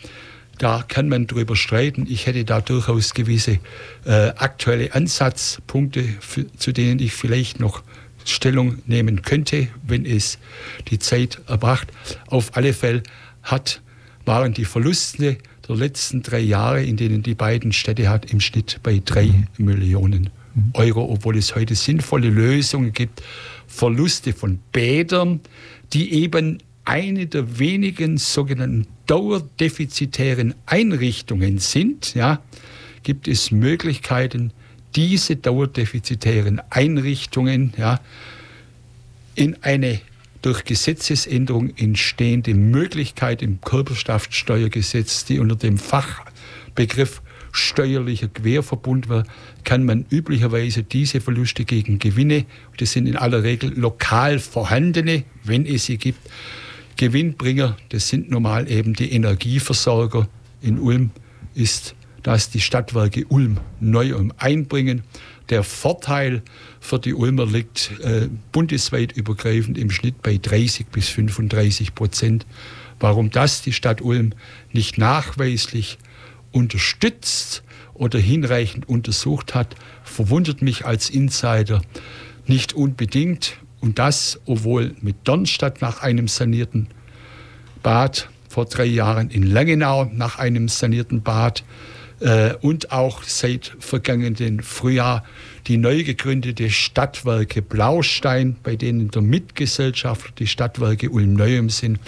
da kann man drüber streiten. Ich hätte da durchaus gewisse äh, aktuelle Ansatzpunkte, für, zu denen ich vielleicht noch Stellung nehmen könnte, wenn es die Zeit erbracht. Auf alle Fälle hat, waren die Verluste der letzten drei Jahre, in denen die beiden Städte hat, im Schnitt bei drei mhm. Millionen mhm. Euro, obwohl es heute sinnvolle Lösungen gibt. Verluste von Bädern, die eben eine der wenigen sogenannten dauerdefizitären Einrichtungen sind, ja, gibt es Möglichkeiten, diese dauerdefizitären Einrichtungen ja, in eine durch Gesetzesänderung entstehende Möglichkeit im Körperschaftssteuergesetz, die unter dem Fachbegriff steuerlicher Querverbund wird, kann man üblicherweise diese Verluste gegen Gewinne, das sind in aller Regel lokal vorhandene, wenn es sie gibt, Gewinnbringer, das sind normal eben die Energieversorger. In Ulm ist das die Stadtwerke Ulm neu einbringen. Der Vorteil für die Ulmer liegt äh, bundesweit übergreifend im Schnitt bei 30 bis 35 Prozent. Warum das die Stadt Ulm nicht nachweislich unterstützt oder hinreichend untersucht hat, verwundert mich als Insider nicht unbedingt. Und das, obwohl mit Dornstadt nach einem sanierten Bad, vor drei Jahren in Langenau nach einem sanierten Bad äh, und auch seit vergangenen Frühjahr die neu gegründete Stadtwerke Blaustein, bei denen der Mitgesellschafter die Stadtwerke Ulm-Neuem sind,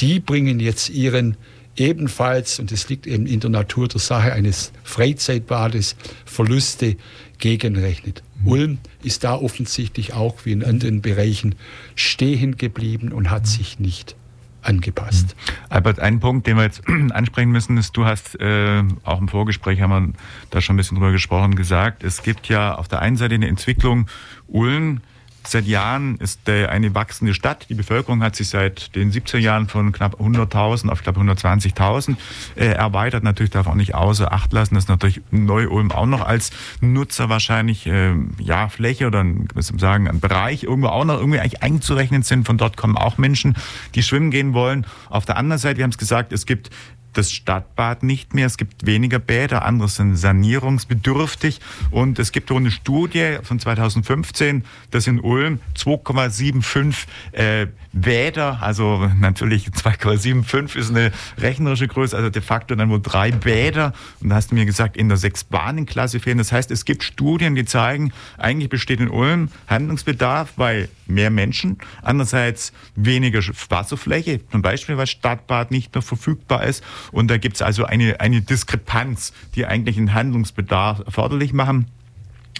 die bringen jetzt ihren ebenfalls, und das liegt eben in der Natur der Sache eines Freizeitbades, Verluste gegenrechnet. Mhm. Ulm ist da offensichtlich auch wie in anderen Bereichen stehen geblieben und hat sich nicht angepasst. Mhm. Albert, ein Punkt, den wir jetzt (clears throat) ansprechen müssen, ist, du hast äh, auch im Vorgespräch haben wir da schon ein bisschen drüber gesprochen, gesagt, es gibt ja auf der einen Seite eine Entwicklung, Ulm Seit Jahren ist eine wachsende Stadt. Die Bevölkerung hat sich seit den 70er Jahren von knapp 100.000 auf knapp 120.000 äh, erweitert. Natürlich darf auch nicht außer Acht lassen, dass natürlich Neu-Ulm auch noch als Nutzer wahrscheinlich äh, ja Fläche oder ein, sagen ein Bereich irgendwo auch noch irgendwie eigentlich einzurechnen sind. Von dort kommen auch Menschen, die schwimmen gehen wollen. Auf der anderen Seite, wir haben es gesagt, es gibt das Stadtbad nicht mehr. Es gibt weniger Bäder, andere sind sanierungsbedürftig. Und es gibt auch eine Studie von 2015, dass in Ulm 2,75 äh, Bäder, also natürlich 2,75 ist eine rechnerische Größe, also de facto dann wohl drei Bäder. Und da hast du mir gesagt, in der Sechs-Bahnen-Klasse fehlen. Das heißt, es gibt Studien, die zeigen, eigentlich besteht in Ulm Handlungsbedarf, weil mehr Menschen, andererseits weniger Wasserfläche, zum Beispiel weil Stadtbad nicht mehr verfügbar ist und da gibt es also eine, eine Diskrepanz, die eigentlich einen Handlungsbedarf erforderlich machen.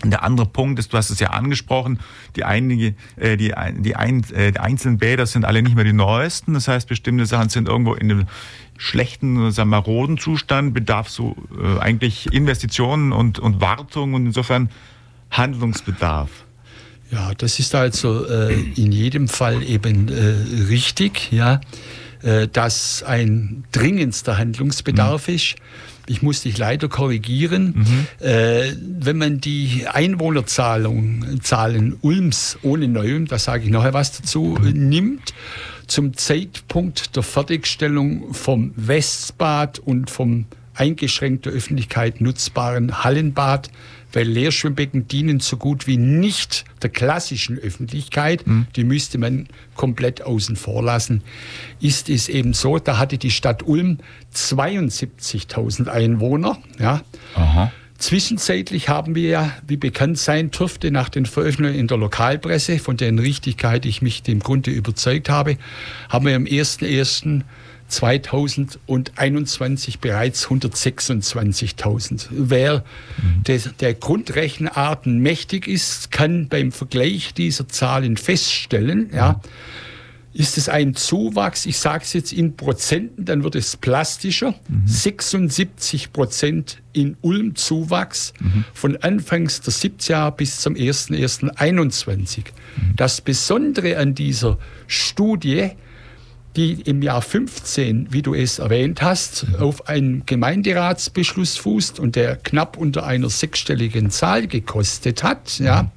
Und der andere Punkt ist, du hast es ja angesprochen, die, einige, äh, die, die, ein, äh, die einzelnen Bäder sind alle nicht mehr die neuesten. Das heißt, bestimmte Sachen sind irgendwo in einem schlechten, sagen wir, maroden Zustand, bedarf so äh, eigentlich Investitionen und, und Wartung und insofern Handlungsbedarf. Ja, das ist also äh, in jedem Fall eben äh, richtig, ja, dass ein dringendster Handlungsbedarf mhm. ist. Ich muss dich leider korrigieren. Mhm. Äh, wenn man die Einwohnerzahlen Zahlen Ulms ohne Neum, da sage ich nachher was dazu, mhm. nimmt, zum Zeitpunkt der Fertigstellung vom Westbad und vom eingeschränkter Öffentlichkeit nutzbaren Hallenbad weil Leerschwimmbecken dienen so gut wie nicht der klassischen Öffentlichkeit. Mhm. Die müsste man komplett außen vor lassen. Ist es eben so, da hatte die Stadt Ulm 72.000 Einwohner. Ja. Aha. Zwischenzeitlich haben wir ja, wie bekannt sein dürfte, nach den Veröffentlichungen in der Lokalpresse, von deren Richtigkeit ich mich dem Grunde überzeugt habe, haben wir am 1.1. 2021 bereits 126.000. Wer mhm. des, der Grundrechenarten mächtig ist, kann beim Vergleich dieser Zahlen feststellen, ja, ist es ein Zuwachs, ich sage es jetzt in Prozenten, dann wird es plastischer, mhm. 76 Prozent in Ulm Zuwachs mhm. von Anfangs der 70er Jahre bis zum 01.01.21. Mhm. Das Besondere an dieser Studie die im Jahr 15, wie du es erwähnt hast, auf einen Gemeinderatsbeschluss fußt und der knapp unter einer sechsstelligen Zahl gekostet hat, ja,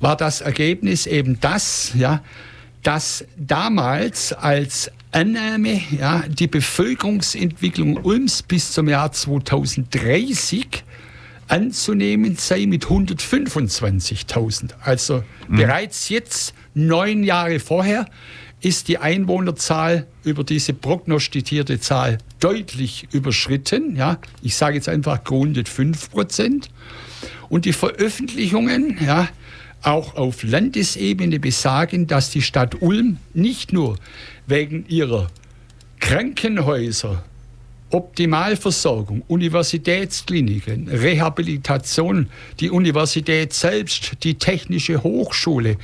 war das Ergebnis eben das, ja, dass damals als Annahme ja, die Bevölkerungsentwicklung Ulms bis zum Jahr 2030 anzunehmen sei mit 125.000. Also mhm. bereits jetzt, neun Jahre vorher, ist die Einwohnerzahl über diese prognostizierte Zahl deutlich überschritten. Ja, ich sage jetzt einfach gerundet 5 Prozent. Und die Veröffentlichungen, ja, auch auf Landesebene besagen, dass die Stadt Ulm nicht nur wegen ihrer Krankenhäuser Optimalversorgung, Universitätskliniken, Rehabilitation, die Universität selbst, die Technische Hochschule,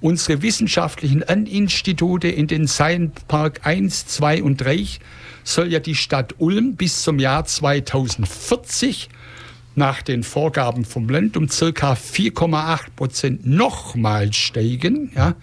unsere wissenschaftlichen Institute in den Science Park 1, 2 und 3 soll ja die Stadt Ulm bis zum Jahr 2040 nach den Vorgaben vom Land um circa 4,8 Prozent nochmal steigen. Ja.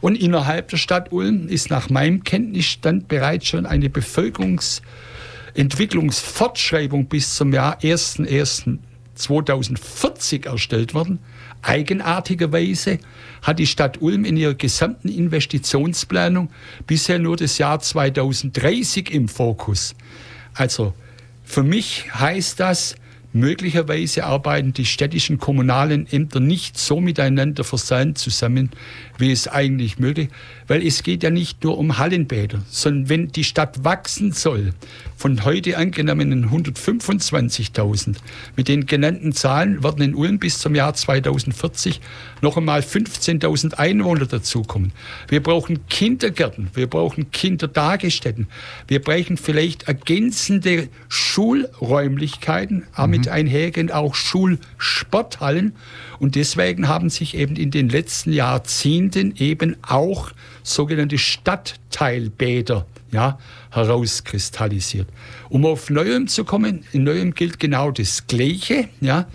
Und innerhalb der Stadt Ulm ist nach meinem Kenntnisstand bereits schon eine Bevölkerungsentwicklungsfortschreibung bis zum Jahr 01.01.2040 erstellt worden. Eigenartigerweise hat die Stadt Ulm in ihrer gesamten Investitionsplanung bisher nur das Jahr 2030 im Fokus. Also für mich heißt das, Möglicherweise arbeiten die städtischen kommunalen Ämter nicht so miteinander versahnt zusammen, wie es eigentlich möglich ist, weil es geht ja nicht nur um Hallenbäder, sondern wenn die Stadt wachsen soll, von heute angenommenen 125.000, mit den genannten Zahlen werden in Ulm bis zum Jahr 2040 noch einmal 15.000 Einwohner dazukommen. Wir brauchen Kindergärten, wir brauchen Kindertagesstätten, wir brauchen vielleicht ergänzende Schulräumlichkeiten, mhm mit einhergehend auch Schulsporthallen. Und deswegen haben sich eben in den letzten Jahrzehnten eben auch sogenannte Stadtteilbäder ja, herauskristallisiert. Um auf Neuem zu kommen, in Neuem gilt genau das Gleiche. Ja.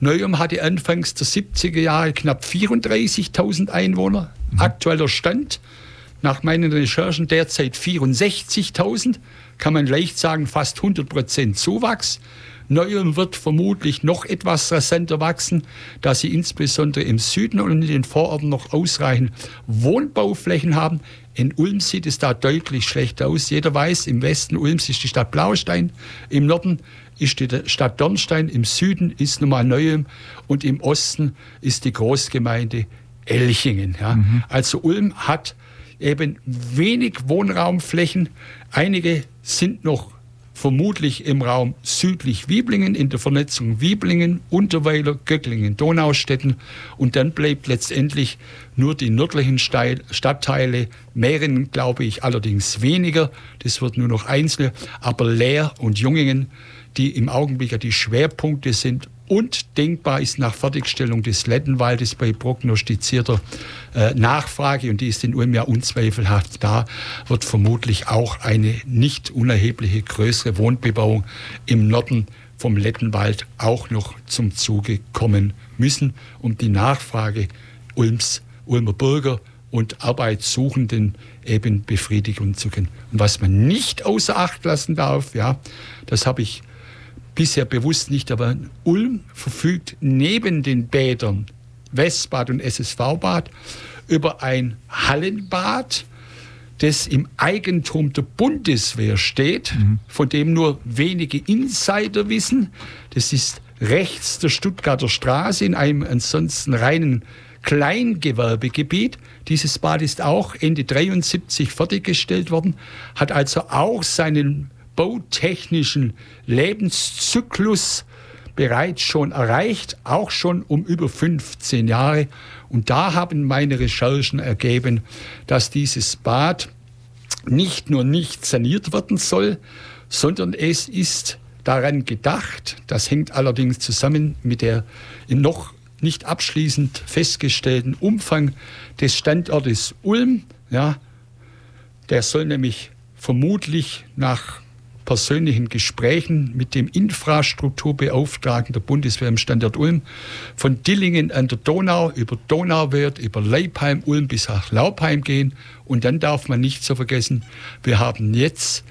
Neuem hatte anfangs der 70er Jahre knapp 34.000 Einwohner. Mhm. Aktueller Stand nach meinen Recherchen derzeit 64.000. Kann man leicht sagen, fast 100 Prozent Zuwachs. Neuem wird vermutlich noch etwas rasanter wachsen, da sie insbesondere im Süden und in den Vororten noch ausreichend Wohnbauflächen haben. In Ulm sieht es da deutlich schlechter aus. Jeder weiß, im Westen Ulms ist die Stadt Blaustein, im Norden ist die Stadt Dornstein, im Süden ist nun mal Neuem und im Osten ist die Großgemeinde Elchingen. Ja. Mhm. Also Ulm hat eben wenig Wohnraumflächen. Einige sind noch vermutlich im Raum südlich Wieblingen, in der Vernetzung Wieblingen, Unterweiler, Göcklingen, Donaustetten. Und dann bleibt letztendlich nur die nördlichen Stadtteile, Mähren glaube ich allerdings weniger, das wird nur noch einzelne, aber Leer und Jungingen, die im Augenblick ja die Schwerpunkte sind und denkbar ist nach Fertigstellung des Lettenwaldes bei prognostizierter äh, Nachfrage, und die ist in Ulm ja unzweifelhaft da, wird vermutlich auch eine nicht unerhebliche größere Wohnbebauung im Norden vom Lettenwald auch noch zum Zuge kommen müssen, um die Nachfrage Ulms, Ulmer Bürger und Arbeitssuchenden eben befriedigen zu können. Und was man nicht außer Acht lassen darf, ja, das habe ich bisher bewusst nicht, aber Ulm verfügt neben den Bädern Westbad und SSV-Bad über ein Hallenbad, das im Eigentum der Bundeswehr steht, mhm. von dem nur wenige Insider wissen. Das ist rechts der Stuttgarter Straße in einem ansonsten reinen Kleingewerbegebiet. Dieses Bad ist auch Ende 73 fertiggestellt worden, hat also auch seinen bautechnischen Lebenszyklus bereits schon erreicht, auch schon um über 15 Jahre. Und da haben meine Recherchen ergeben, dass dieses Bad nicht nur nicht saniert werden soll, sondern es ist daran gedacht, das hängt allerdings zusammen mit der noch nicht abschließend festgestellten Umfang des Standortes Ulm. Ja, der soll nämlich vermutlich nach persönlichen Gesprächen mit dem Infrastrukturbeauftragten der Bundeswehr im Standort Ulm von Dillingen an der Donau über Donauwörth, über Leipheim, Ulm bis nach Laubheim gehen. Und dann darf man nicht so vergessen, wir haben jetzt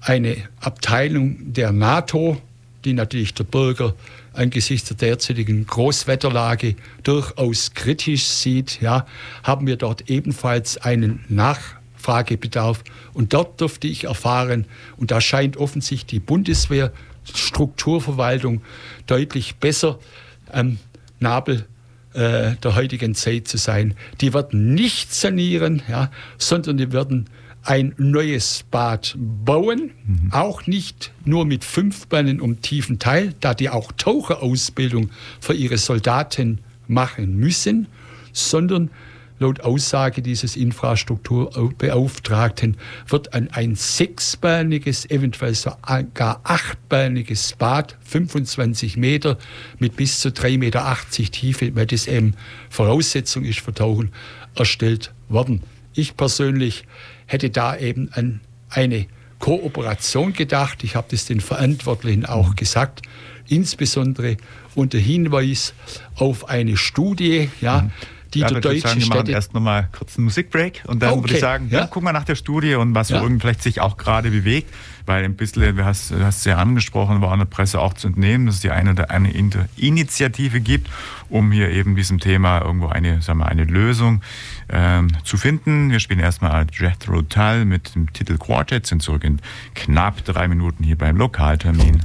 eine Abteilung der NATO, die natürlich der Bürger angesichts der derzeitigen Großwetterlage durchaus kritisch sieht, ja, haben wir dort ebenfalls einen Nach Nachfragebedarf. Und dort durfte ich erfahren, und da scheint offensichtlich die Bundeswehr, Strukturverwaltung deutlich besser am Nabel äh, der heutigen Zeit zu sein. Die werden nicht sanieren, ja, sondern die werden ein neues Bad bauen, mhm. auch nicht nur mit fünf Bahnen um tiefen Teil, da die auch Taucherausbildung für ihre Soldaten machen müssen, sondern laut Aussage dieses Infrastrukturbeauftragten wird an ein sechsbeiniges, eventuell sogar achtbeiniges Bad, 25 Meter mit bis zu 3,80 Meter Tiefe, weil das eben Voraussetzung ist für Tauchen, erstellt worden. Ich persönlich hätte da eben an eine Kooperation gedacht. Ich habe das den Verantwortlichen auch gesagt, insbesondere unter Hinweis auf eine Studie, ja, mhm die ja, deutschen sagen, wir machen erst nochmal kurz einen Musikbreak und dann okay. würde ich sagen, ja. ja, guck mal nach der Studie und was ja. irgendwie vielleicht sich auch gerade bewegt, weil ein bisschen, du hast, du hast es ja angesprochen, war in der Presse auch zu entnehmen, dass es die eine oder eine Initiative gibt, um hier eben diesem Thema irgendwo eine, sagen wir, eine Lösung ähm, zu finden. Wir spielen erstmal Jethro Tull mit dem Titel Quartet, sind zurück in knapp drei Minuten hier beim Lokaltermin.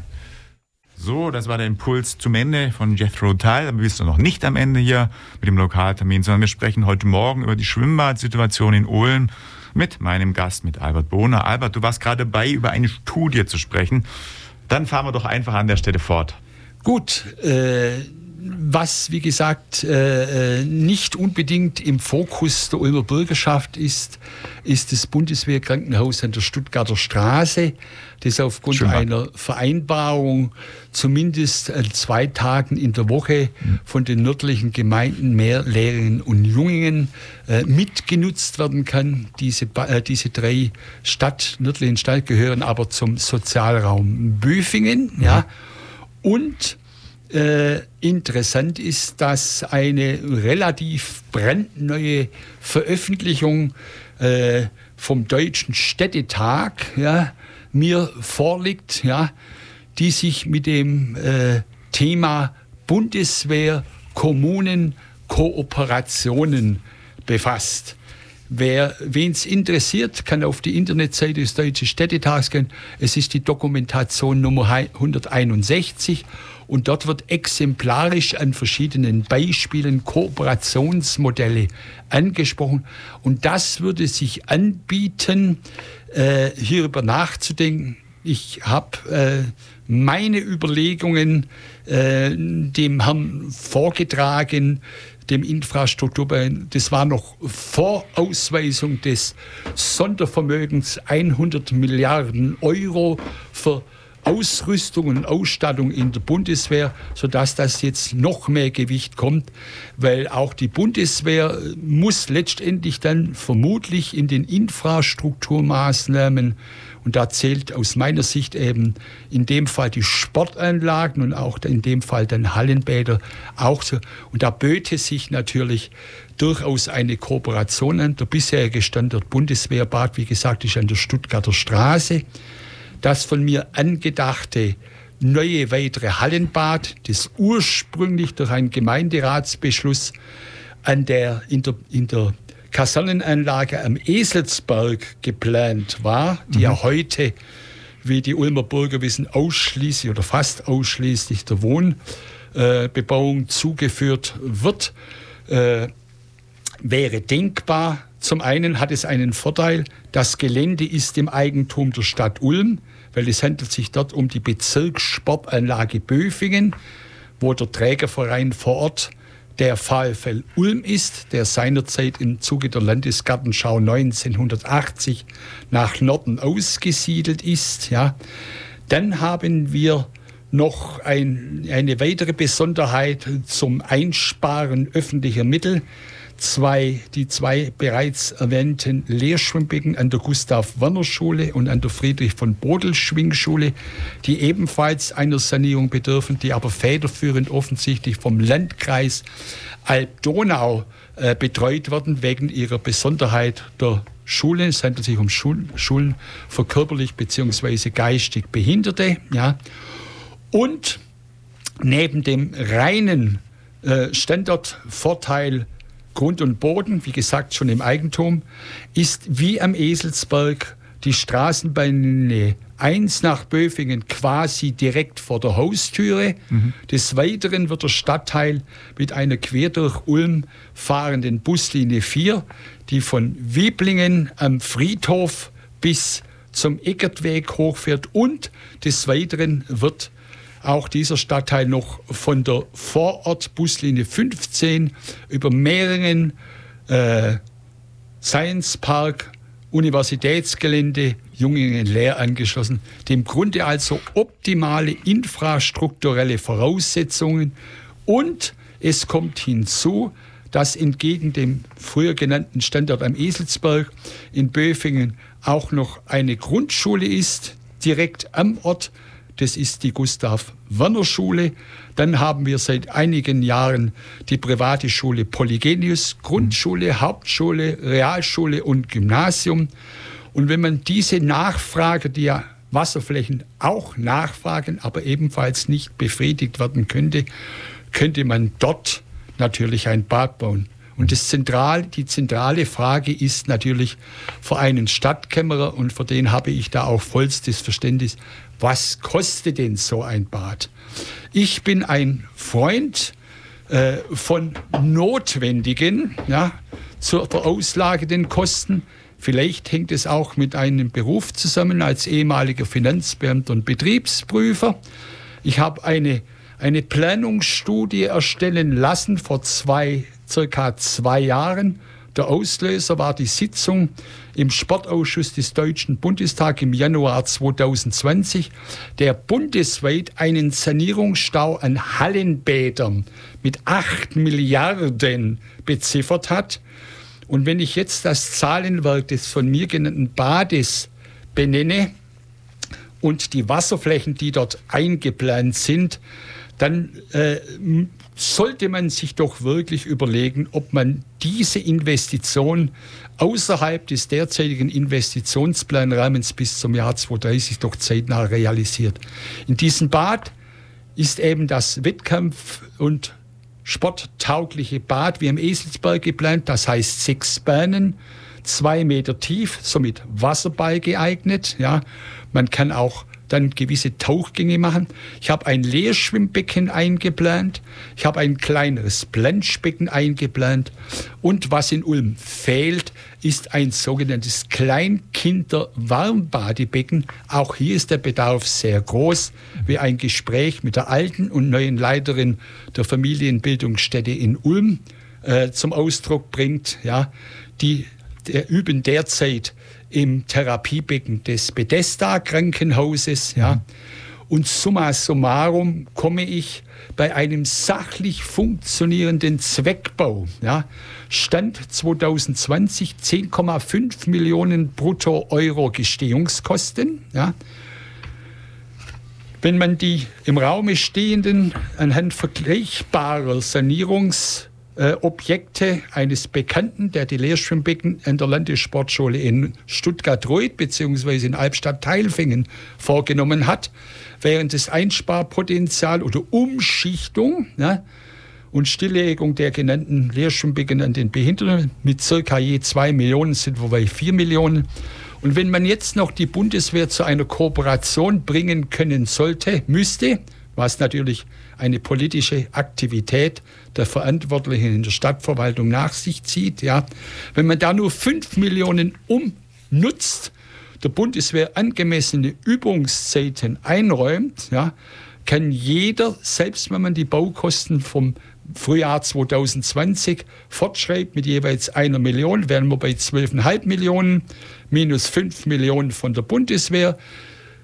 So, das war der Impuls zum Ende von Jethro Tull. Aber wir sind noch nicht am Ende hier mit dem Lokaltermin, sondern wir sprechen heute Morgen über die Schwimmbadsituation in Ulm mit meinem Gast, mit Albert Bohner. Albert, du warst gerade dabei, über eine Studie zu sprechen. Dann fahren wir doch einfach an der Stelle fort. Gut, äh, was, wie gesagt, äh, äh, nicht unbedingt im Fokus der Ulmer Bürgerschaft ist, ist das Bundeswehrkrankenhaus an der Stuttgarter Straße, das aufgrund Schön. einer Vereinbarung zumindest an zwei Tagen in der Woche von den nördlichen Gemeinden mehr Lehrerinnen und Jungen äh, mitgenutzt werden kann. Diese, diese drei Stadt, nördlichen Stadt gehören aber zum Sozialraum Büfingen. Ja. Mhm. Und äh, interessant ist, dass eine relativ brandneue Veröffentlichung äh, vom Deutschen Städtetag ja, mir vorliegt, ja, die sich mit dem äh, Thema Bundeswehr, Kommunen, Kooperationen befasst. Wer es interessiert, kann auf die Internetseite des Deutschen Städtetags gehen. Es ist die Dokumentation Nummer 161 und dort wird exemplarisch an verschiedenen Beispielen Kooperationsmodelle angesprochen. Und das würde sich anbieten, äh, hierüber nachzudenken. Ich habe äh, meine Überlegungen äh, dem Herrn vorgetragen, dem Infrastrukturbein. Das war noch vor Ausweisung des Sondervermögens 100 Milliarden Euro für Ausrüstung und Ausstattung in der Bundeswehr, sodass das jetzt noch mehr Gewicht kommt, weil auch die Bundeswehr muss letztendlich dann vermutlich in den Infrastrukturmaßnahmen und da zählt aus meiner Sicht eben in dem Fall die Sportanlagen und auch in dem Fall dann Hallenbäder auch so. Und da böte sich natürlich durchaus eine Kooperation an. Der bisherige Standort Bundeswehrbad, wie gesagt, ist an der Stuttgarter Straße das von mir angedachte neue weitere Hallenbad, das ursprünglich durch einen Gemeinderatsbeschluss an der, in, der, in der Kasernenanlage am Eselsberg geplant war, die mhm. ja heute, wie die Ulmer Bürger wissen, ausschließlich oder fast ausschließlich der Wohnbebauung äh, zugeführt wird, äh, wäre denkbar. Zum einen hat es einen Vorteil, das Gelände ist im Eigentum der Stadt Ulm weil es handelt sich dort um die Bezirkssportanlage Böfingen, wo der Trägerverein vor Ort der VfL Ulm ist, der seinerzeit im Zuge der Landesgartenschau 1980 nach Norden ausgesiedelt ist. Ja. Dann haben wir noch ein, eine weitere Besonderheit zum Einsparen öffentlicher Mittel zwei, die zwei bereits erwähnten Lehrschwimmbecken an der Gustav-Werner-Schule und an der Friedrich von Bodel-Schwingschule, die ebenfalls einer Sanierung bedürfen, die aber federführend offensichtlich vom Landkreis Alb-Donau äh, betreut werden, wegen ihrer Besonderheit der Schulen. Es handelt sich um Schul Schulen für körperlich bzw. geistig Behinderte. Ja. Und neben dem reinen äh, Standortvorteil Grund und Boden, wie gesagt, schon im Eigentum, ist wie am Eselsberg die Straßenbahn 1 nach Böfingen quasi direkt vor der Haustüre. Mhm. Des Weiteren wird der Stadtteil mit einer quer durch Ulm fahrenden Buslinie 4, die von Weblingen am Friedhof bis zum Eckertweg hochfährt und des Weiteren wird auch dieser Stadtteil noch von der Vorortbuslinie 15 über mehreren äh, Science Park, Universitätsgelände, Jungingen Lehr angeschlossen. Dem Grunde also optimale infrastrukturelle Voraussetzungen und es kommt hinzu, dass entgegen dem früher genannten Standort am Eselsberg in Böfingen auch noch eine Grundschule ist, direkt am Ort. Das ist die Gustav-Werner-Schule. Dann haben wir seit einigen Jahren die private Schule Polygenius, Grundschule, Hauptschule, Realschule und Gymnasium. Und wenn man diese Nachfrage, die ja Wasserflächen auch nachfragen, aber ebenfalls nicht befriedigt werden könnte, könnte man dort natürlich ein Bad bauen. Und das Zentral, die zentrale Frage ist natürlich für einen Stadtkämmerer, und für den habe ich da auch vollstes Verständnis, was kostet denn so ein Bad? Ich bin ein Freund äh, von notwendigen, ja, zur verauslagenden Kosten. Vielleicht hängt es auch mit einem Beruf zusammen als ehemaliger Finanzbeamter und Betriebsprüfer. Ich habe eine eine Planungsstudie erstellen lassen vor zwei, circa zwei Jahren. Der Auslöser war die Sitzung im Sportausschuss des Deutschen Bundestags im Januar 2020, der bundesweit einen Sanierungsstau an Hallenbädern mit 8 Milliarden beziffert hat. Und wenn ich jetzt das Zahlenwerk des von mir genannten Bades benenne und die Wasserflächen, die dort eingeplant sind, dann äh, sollte man sich doch wirklich überlegen, ob man diese Investition außerhalb des derzeitigen Investitionsplanrahmens bis zum Jahr 2030 doch zeitnah realisiert. In diesem Bad ist eben das Wettkampf- und sporttaugliche Bad wie im Eselsberg geplant, das heißt sechs Bahnen, zwei Meter tief, somit Wasserball geeignet. Ja. Man kann auch dann gewisse Tauchgänge machen. Ich habe ein Leerschwimmbecken eingeplant. Ich habe ein kleineres Planschbecken eingeplant. Und was in Ulm fehlt, ist ein sogenanntes Kleinkinder-Warmbadebecken. Auch hier ist der Bedarf sehr groß, wie ein Gespräch mit der alten und neuen Leiterin der Familienbildungsstätte in Ulm äh, zum Ausdruck bringt. Ja, die der üben derzeit im Therapiebecken des Bethesda Krankenhauses. Ja. Und summa summarum komme ich bei einem sachlich funktionierenden Zweckbau. Ja, Stand 2020 10,5 Millionen brutto Euro Gestehungskosten. Ja. Wenn man die im Raume stehenden anhand vergleichbarer Sanierungs- äh, Objekte eines Bekannten, der die Lehrschwimmbecken an der Landessportschule in Stuttgart-Reuth bzw. in Albstadt-Teilfingen vorgenommen hat, während das Einsparpotenzial oder Umschichtung ja, und Stilllegung der genannten Lehrschwimmbecken an den Behinderten mit circa je zwei Millionen sind wir bei vier Millionen. Und wenn man jetzt noch die Bundeswehr zu einer Kooperation bringen können sollte, müsste, was natürlich eine politische Aktivität der Verantwortlichen in der Stadtverwaltung nach sich zieht. Ja. Wenn man da nur 5 Millionen umnutzt, der Bundeswehr angemessene Übungszeiten einräumt, ja, kann jeder, selbst wenn man die Baukosten vom Frühjahr 2020 fortschreibt mit jeweils einer Million, wären wir bei 12,5 Millionen, minus 5 Millionen von der Bundeswehr,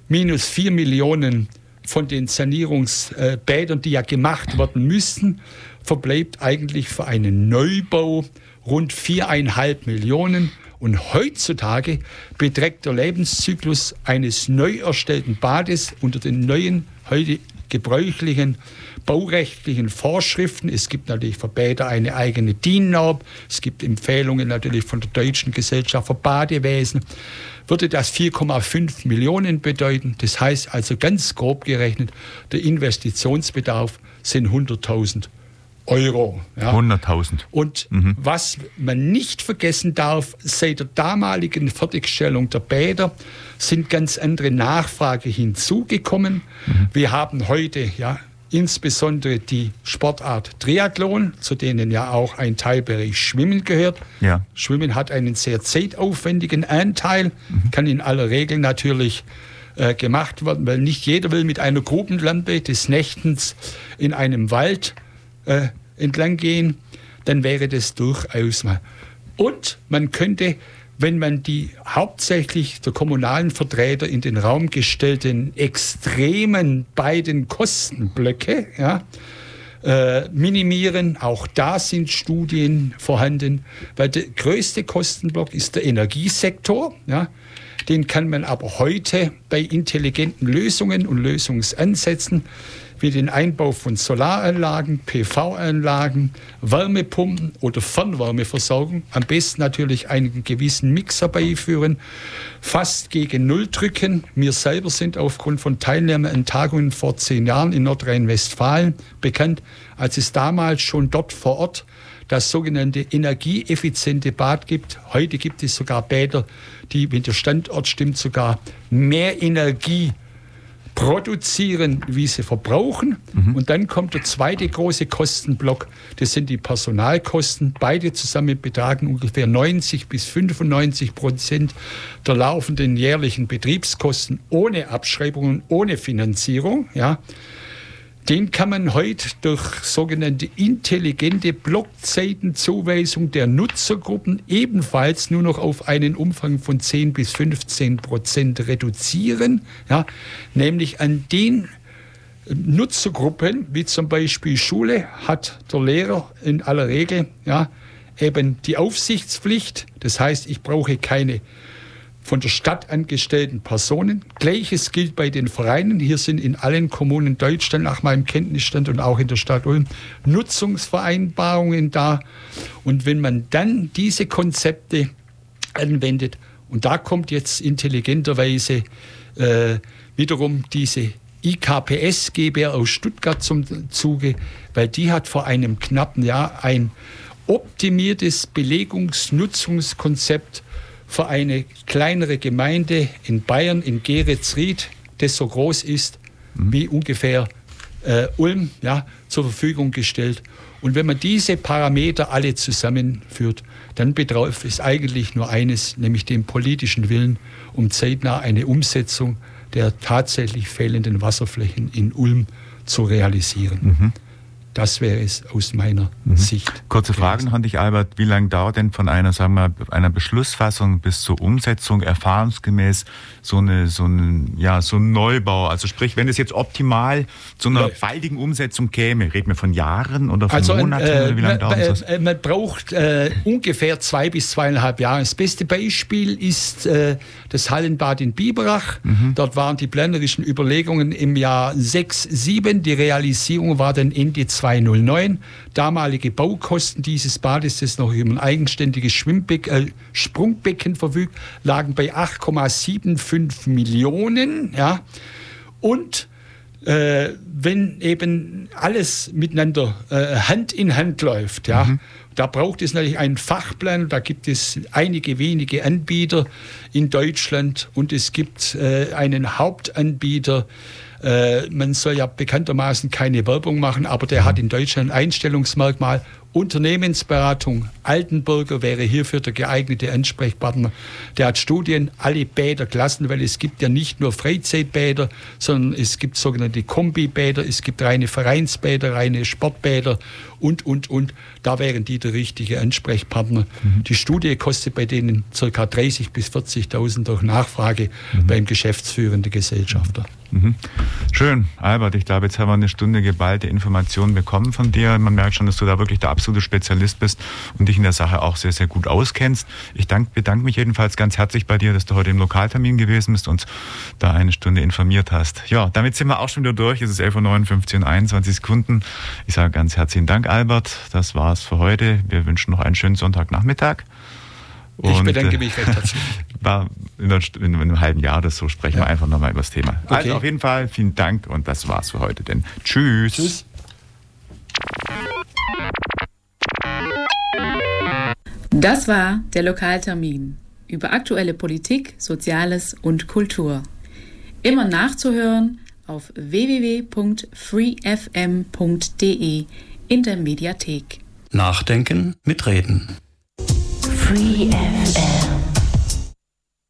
minus 4 Millionen von den Sanierungsbädern, die ja gemacht werden müssten, verbleibt eigentlich für einen Neubau rund viereinhalb Millionen. Und heutzutage beträgt der Lebenszyklus eines neu erstellten Bades unter den neuen, heute gebräuchlichen baurechtlichen Vorschriften. Es gibt natürlich für Bäder eine eigene DIN-Norm. Es gibt Empfehlungen natürlich von der Deutschen Gesellschaft für Badewesen würde das 4,5 Millionen bedeuten. Das heißt also ganz grob gerechnet, der Investitionsbedarf sind 100.000 Euro. Ja. 100.000. Und mhm. was man nicht vergessen darf, seit der damaligen Fertigstellung der Bäder sind ganz andere Nachfrage hinzugekommen. Mhm. Wir haben heute ja insbesondere die Sportart Triathlon, zu denen ja auch ein Teilbereich Schwimmen gehört. Ja. Schwimmen hat einen sehr zeitaufwendigen Anteil, mhm. kann in aller Regel natürlich äh, gemacht werden, weil nicht jeder will mit einer Grubenlampe des Nächtens in einem Wald äh, entlang gehen. Dann wäre das durchaus mal Und man könnte, wenn man die hauptsächlich der kommunalen Vertreter in den Raum gestellten extremen beiden Kostenblöcke, ja, äh, minimieren. Auch da sind Studien vorhanden, weil der größte Kostenblock ist der Energiesektor. Ja. Den kann man aber heute bei intelligenten Lösungen und Lösungsansätzen wie den Einbau von Solaranlagen, PV-Anlagen, Wärmepumpen oder Fernwärmeversorgung, am besten natürlich einen gewissen Mixer beiführen, fast gegen Null drücken. Wir selber sind aufgrund von Teilnahme an Tagungen vor zehn Jahren in Nordrhein-Westfalen bekannt, als es damals schon dort vor Ort das sogenannte energieeffiziente Bad gibt. Heute gibt es sogar Bäder, die, wenn der Standort stimmt, sogar mehr Energie produzieren, wie sie verbrauchen. Mhm. Und dann kommt der zweite große Kostenblock, das sind die Personalkosten. Beide zusammen betragen ungefähr 90 bis 95 Prozent der laufenden jährlichen Betriebskosten ohne Abschreibungen, ohne Finanzierung. Ja den kann man heute durch sogenannte intelligente Blockzeitenzuweisung der Nutzergruppen ebenfalls nur noch auf einen Umfang von 10 bis 15 Prozent reduzieren, ja, nämlich an den Nutzergruppen, wie zum Beispiel Schule, hat der Lehrer in aller Regel ja, eben die Aufsichtspflicht. Das heißt, ich brauche keine von der Stadt angestellten Personen. Gleiches gilt bei den Vereinen. Hier sind in allen Kommunen Deutschland nach meinem Kenntnisstand und auch in der Stadt Ulm Nutzungsvereinbarungen da. Und wenn man dann diese Konzepte anwendet, und da kommt jetzt intelligenterweise äh, wiederum diese IKPS GbR aus Stuttgart zum Zuge, weil die hat vor einem knappen Jahr ein optimiertes Belegungsnutzungskonzept für eine kleinere Gemeinde in Bayern, in Geretsried, das so groß ist mhm. wie ungefähr äh, Ulm, ja, zur Verfügung gestellt. Und wenn man diese Parameter alle zusammenführt, dann betrifft es eigentlich nur eines, nämlich den politischen Willen, um zeitnah eine Umsetzung der tatsächlich fehlenden Wasserflächen in Ulm zu realisieren. Mhm. Das wäre es aus meiner mhm. Sicht. Kurze Frage noch an dich, Albert. Wie lange dauert denn von einer, sagen wir, einer Beschlussfassung bis zur Umsetzung erfahrungsgemäß so eine, so ein, ja, so ein Neubau? Also sprich, wenn es jetzt optimal zu einer baldigen Umsetzung käme, reden wir von Jahren oder von also, Monaten? Äh, wie lange dauert das? Äh, man braucht äh, ungefähr zwei bis zweieinhalb Jahre. Das beste Beispiel ist äh, das Hallenbad in Biberach. Mhm. Dort waren die planerischen Überlegungen im Jahr 6, 7. Die Realisierung war dann Ende 209. Damalige Baukosten dieses Bades, das noch über ein eigenständiges Schwimmbeck, äh, Sprungbecken verfügt, lagen bei 8,75 Millionen. Ja. Und äh, wenn eben alles miteinander äh, Hand in Hand läuft, ja, mhm. da braucht es natürlich einen Fachplan. Da gibt es einige wenige Anbieter in Deutschland und es gibt äh, einen Hauptanbieter äh, man soll ja bekanntermaßen keine Werbung machen, aber der hat in Deutschland ein Einstellungsmerkmal. Unternehmensberatung Altenburger wäre hierfür der geeignete Ansprechpartner. Der hat Studien, alle Bäder klassen, weil es gibt ja nicht nur Freizeitbäder, sondern es gibt sogenannte Kombibäder, es gibt reine Vereinsbäder, reine Sportbäder und, und, und. Da wären die der richtige Ansprechpartner. Mhm. Die Studie kostet bei denen ca. 30.000 bis 40.000 durch Nachfrage mhm. beim geschäftsführenden Gesellschafter. Mhm. Schön, Albert. Ich glaube, jetzt haben wir eine Stunde geballte Informationen bekommen von dir. Man merkt schon, dass du da wirklich der absolute Spezialist bist und dich in der Sache auch sehr, sehr gut auskennst. Ich dank, bedanke mich jedenfalls ganz herzlich bei dir, dass du heute im Lokaltermin gewesen bist und da eine Stunde informiert hast. Ja, damit sind wir auch schon wieder durch. Es ist 11.59 Uhr und 21 Sekunden. Ich sage ganz herzlichen Dank, Albert. Das war's für heute. Wir wünschen noch einen schönen Sonntagnachmittag. Und, ich bedanke mich recht herzlich. (laughs) in, in, einem halben Jahr oder so sprechen ja. wir einfach nochmal über das Thema. Okay. Also auf jeden Fall vielen Dank und das war's für heute. Denn tschüss. Tschüss. Das war der Lokaltermin über aktuelle Politik, Soziales und Kultur. Immer nachzuhören auf www.freefm.de in der Mediathek. Nachdenken, mitreden. Free FM.